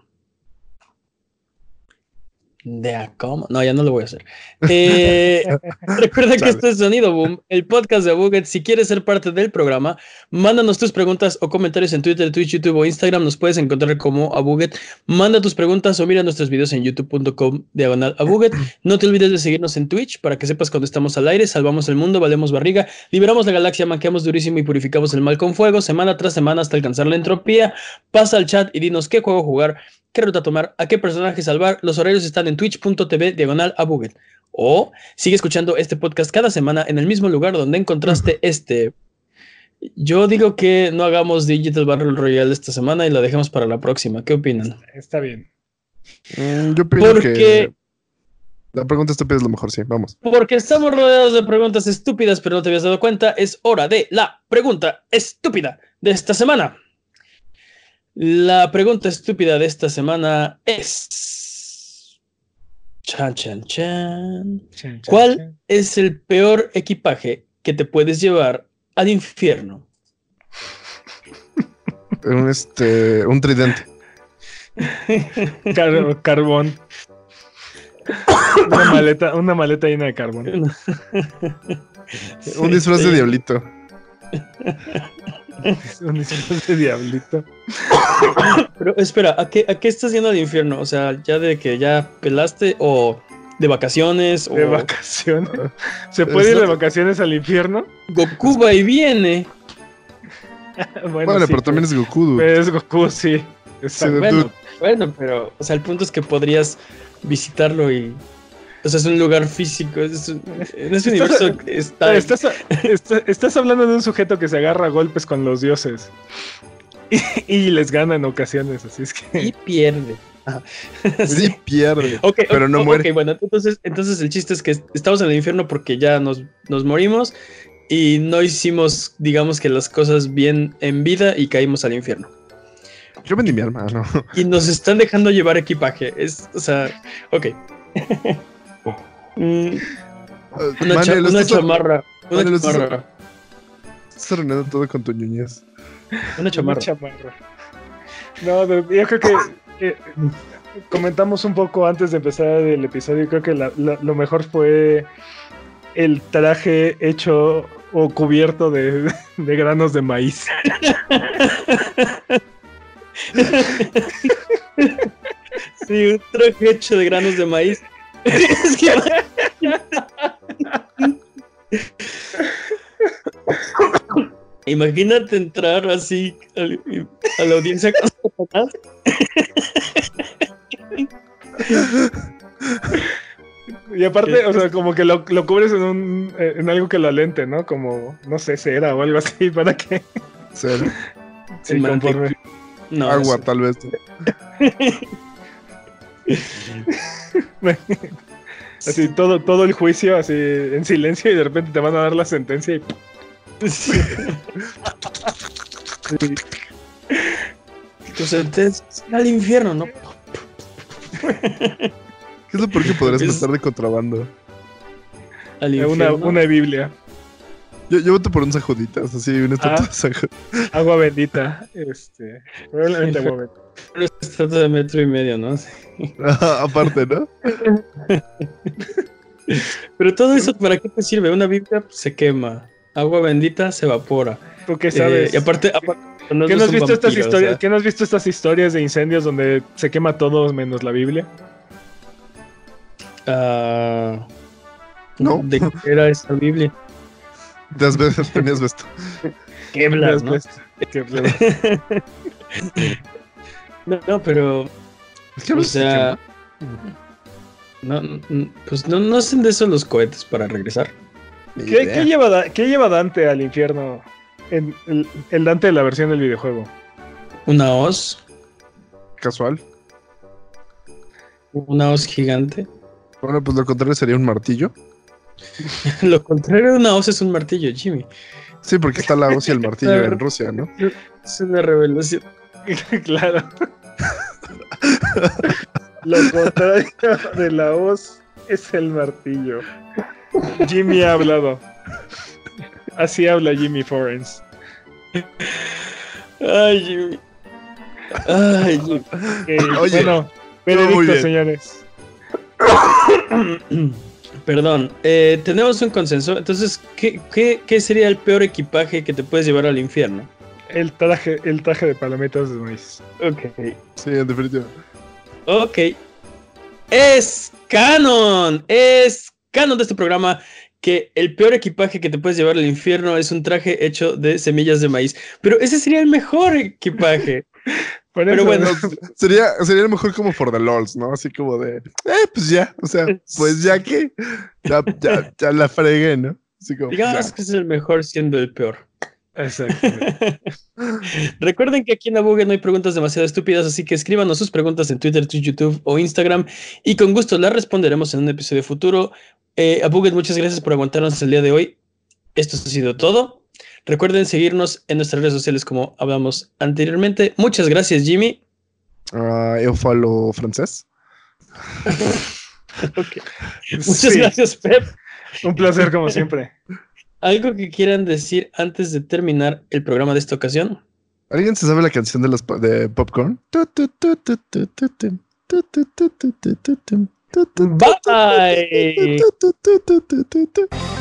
A: De a cómo. No, ya no lo voy a hacer. Eh, recuerda que esto es Sonido Boom, el podcast de Buget. Si quieres ser parte del programa, mándanos tus preguntas o comentarios en Twitter, Twitch, YouTube o Instagram. Nos puedes encontrar como a Buget. Manda tus preguntas o mira nuestros videos en youtube.com diagonal a Buget. No te olvides de seguirnos en Twitch para que sepas cuando estamos al aire. Salvamos el mundo, valemos barriga, liberamos la galaxia, manqueamos durísimo y purificamos el mal con fuego, semana tras semana hasta alcanzar la entropía. Pasa al chat y dinos qué juego jugar, qué ruta tomar, a qué personaje salvar. Los horarios están en twitch.tv diagonal a Buget. O sigue escuchando este podcast cada semana en el mismo lugar donde encontraste este. Yo digo que no hagamos Digital Battle Royale esta semana y la dejemos para la próxima. ¿Qué opinan?
B: Está bien.
C: Mm, yo pienso
A: Porque-
C: que. La pregunta estúpida es lo mejor, sí. Vamos.
A: Porque estamos rodeados de preguntas estúpidas, pero no te habías dado cuenta, es hora de la pregunta estúpida de esta semana. La pregunta estúpida de esta semana es... Chan, chan, chan. ¿Cuál
B: chan.
A: es el peor equipaje que te puedes llevar al infierno?
C: Un, este, un tridente.
B: Car- carbón. Una maleta, una maleta llena de carbón.
C: Un disfraz de diablito.
B: Un disfraz de diablito.
A: Pero espera, ¿a qué, ¿a qué estás yendo al infierno? O sea, ¿ya de que ya pelaste o de vacaciones o
B: De vacaciones. ¿Se puede ir de vacaciones al infierno?
A: Goku va y viene?
B: Bueno,
C: Vale,
B: sí,
C: pero también es Goku. dude.
B: pero es Goku, sí.
A: Bueno, bueno, pero, o sea, el punto es que podrías visitarlo y... O sea, es un lugar físico, es un- en ese
B: Estás-
A: universo está...
B: Estás, está- estás hablando de un sujeto que se agarra a golpes con los dioses. Y, y les gana en ocasiones, así es
A: Y
B: que.
A: pierde.
C: Sí, pierde.
A: Ok,
C: Pero no muere.
A: ok, bueno, entonces, entonces el chiste es que estamos en el infierno porque ya nos, nos morimos y no hicimos, digamos que las cosas bien en vida y caímos al infierno.
C: Yo vendí mi alma, no.
A: Y nos están dejando llevar equipaje. Es, o sea, ok. Mm, una cha-
C: Mane,
A: una
C: estás-
A: chamarra. Una
C: Mane,
A: chamarra.
C: Estás arruinando todo con tu ñuñez.
A: Una chamarra.
B: chamarra. No, yo creo que eh, comentamos un poco antes de empezar el episodio. Creo que la- la- lo mejor fue el traje hecho o cubierto de, de granos de maíz.
A: Sí, un traje hecho de granos de maíz. Es que Imagínate entrar así a la audiencia con Satanás.
B: Y aparte, o sea, como que lo, lo cubres en, un, eh, en algo que lo alente, ¿no? Como, no sé, cera o algo así para que se
A: El
B: conforme.
A: No,
C: agua,
A: eso-
C: tal vez.
B: Así, todo, todo el juicio así en silencio y de repente te van a dar la sentencia y.
A: Tu sentencia al infierno, ¿no?
C: ¿Qué es lo peor que podrías
A: Es-
C: matar de contrabando?
A: Al
B: eh, una,
A: infierno.
B: una Biblia.
C: Yo, yo voto por un sajuditas, así, una estatua
B: Ah.
C: de
B: Agua bendita. Este, probablemente agua bendita.
A: Una estatua de metro y medio, ¿no? Sí.
C: Aparte, ¿no?
A: Pero todo eso, ¿para qué te sirve? Una Biblia pues, se quema. Agua bendita se evapora.
B: ¿Tú qué
A: Eh,
B: sabes?
A: y aparte, aparte, no
B: ¿Qué no has visto estas
A: o
B: historias?
A: sea,
B: ¿Qué no has visto estas historias de incendios donde se quema todo menos la Biblia?
A: ah,
C: No.
A: ¿De qué era esa Biblia?
C: Te has visto, tenías visto.
A: Kevlar, ¿no?
B: Qué-
A: No, no, pero
C: Es que
A: O
C: no sé
A: sea, no, n- pues no, no hacen de eso los cohetes para regresar.
C: qué-
B: ¿Qué, lleva, Da- qué lleva Dante al infierno? En el, el Dante de la versión del videojuego.
A: Una hoz,
C: Casual.
A: una hoz gigante.
C: Bueno, pues lo contrario sería un martillo.
A: Lo contrario de una hoz es un martillo, Jimmy.
C: Sí, porque está la hoz y el martillo en Rusia, ¿no?
A: Es una revelación.
B: claro. Lo contrario de la hoz es el martillo. Jimmy ha hablado. Así habla Jimmy Forens.
A: Ay, Jimmy. Ay, Jimmy.
C: Oye,
B: bueno, veredicto, señores.
A: Perdón, eh, tenemos un consenso. Entonces, ¿qué, qué, qué sería el peor equipaje que te puedes llevar al infierno?
B: El traje, el traje de palomitas de maíz.
A: Ok.
C: Sí, en definitiva.
A: Ok. Es canon. Es canon de este programa que el peor equipaje que te puedes llevar al infierno es un traje hecho de semillas de maíz. Pero ese sería el mejor equipaje.
B: Por
A: Pero
B: eso,
A: bueno.
C: Sería, sería mejor como for the lols, ¿no? Así como de, eh, pues ya, o sea, pues ya que, ya, ya, ya la fregué, ¿no? Así como,
A: Digamos
C: ya.
A: que es el mejor siendo el peor.
B: Exactamente.
A: Recuerden que aquí en Abuget no hay preguntas demasiado estúpidas, así que escríbanos sus preguntas en Twitter, Twitch, YouTube o Instagram y con gusto las responderemos en un episodio futuro. Eh, Abuget, muchas gracias por aguantarnos el día de hoy. Esto ha sido todo. Recuerden seguirnos en nuestras redes sociales como hablamos anteriormente. Muchas gracias, Jimmy.
C: Uh, eu falo francés.
A: Muchas gracias, Pep.
B: Un placer como siempre.
A: ¿Algo que quieran decir antes de terminar el programa de esta ocasión?
C: ¿Alguien se sabe la canción de los de Popcorn?
A: Bye.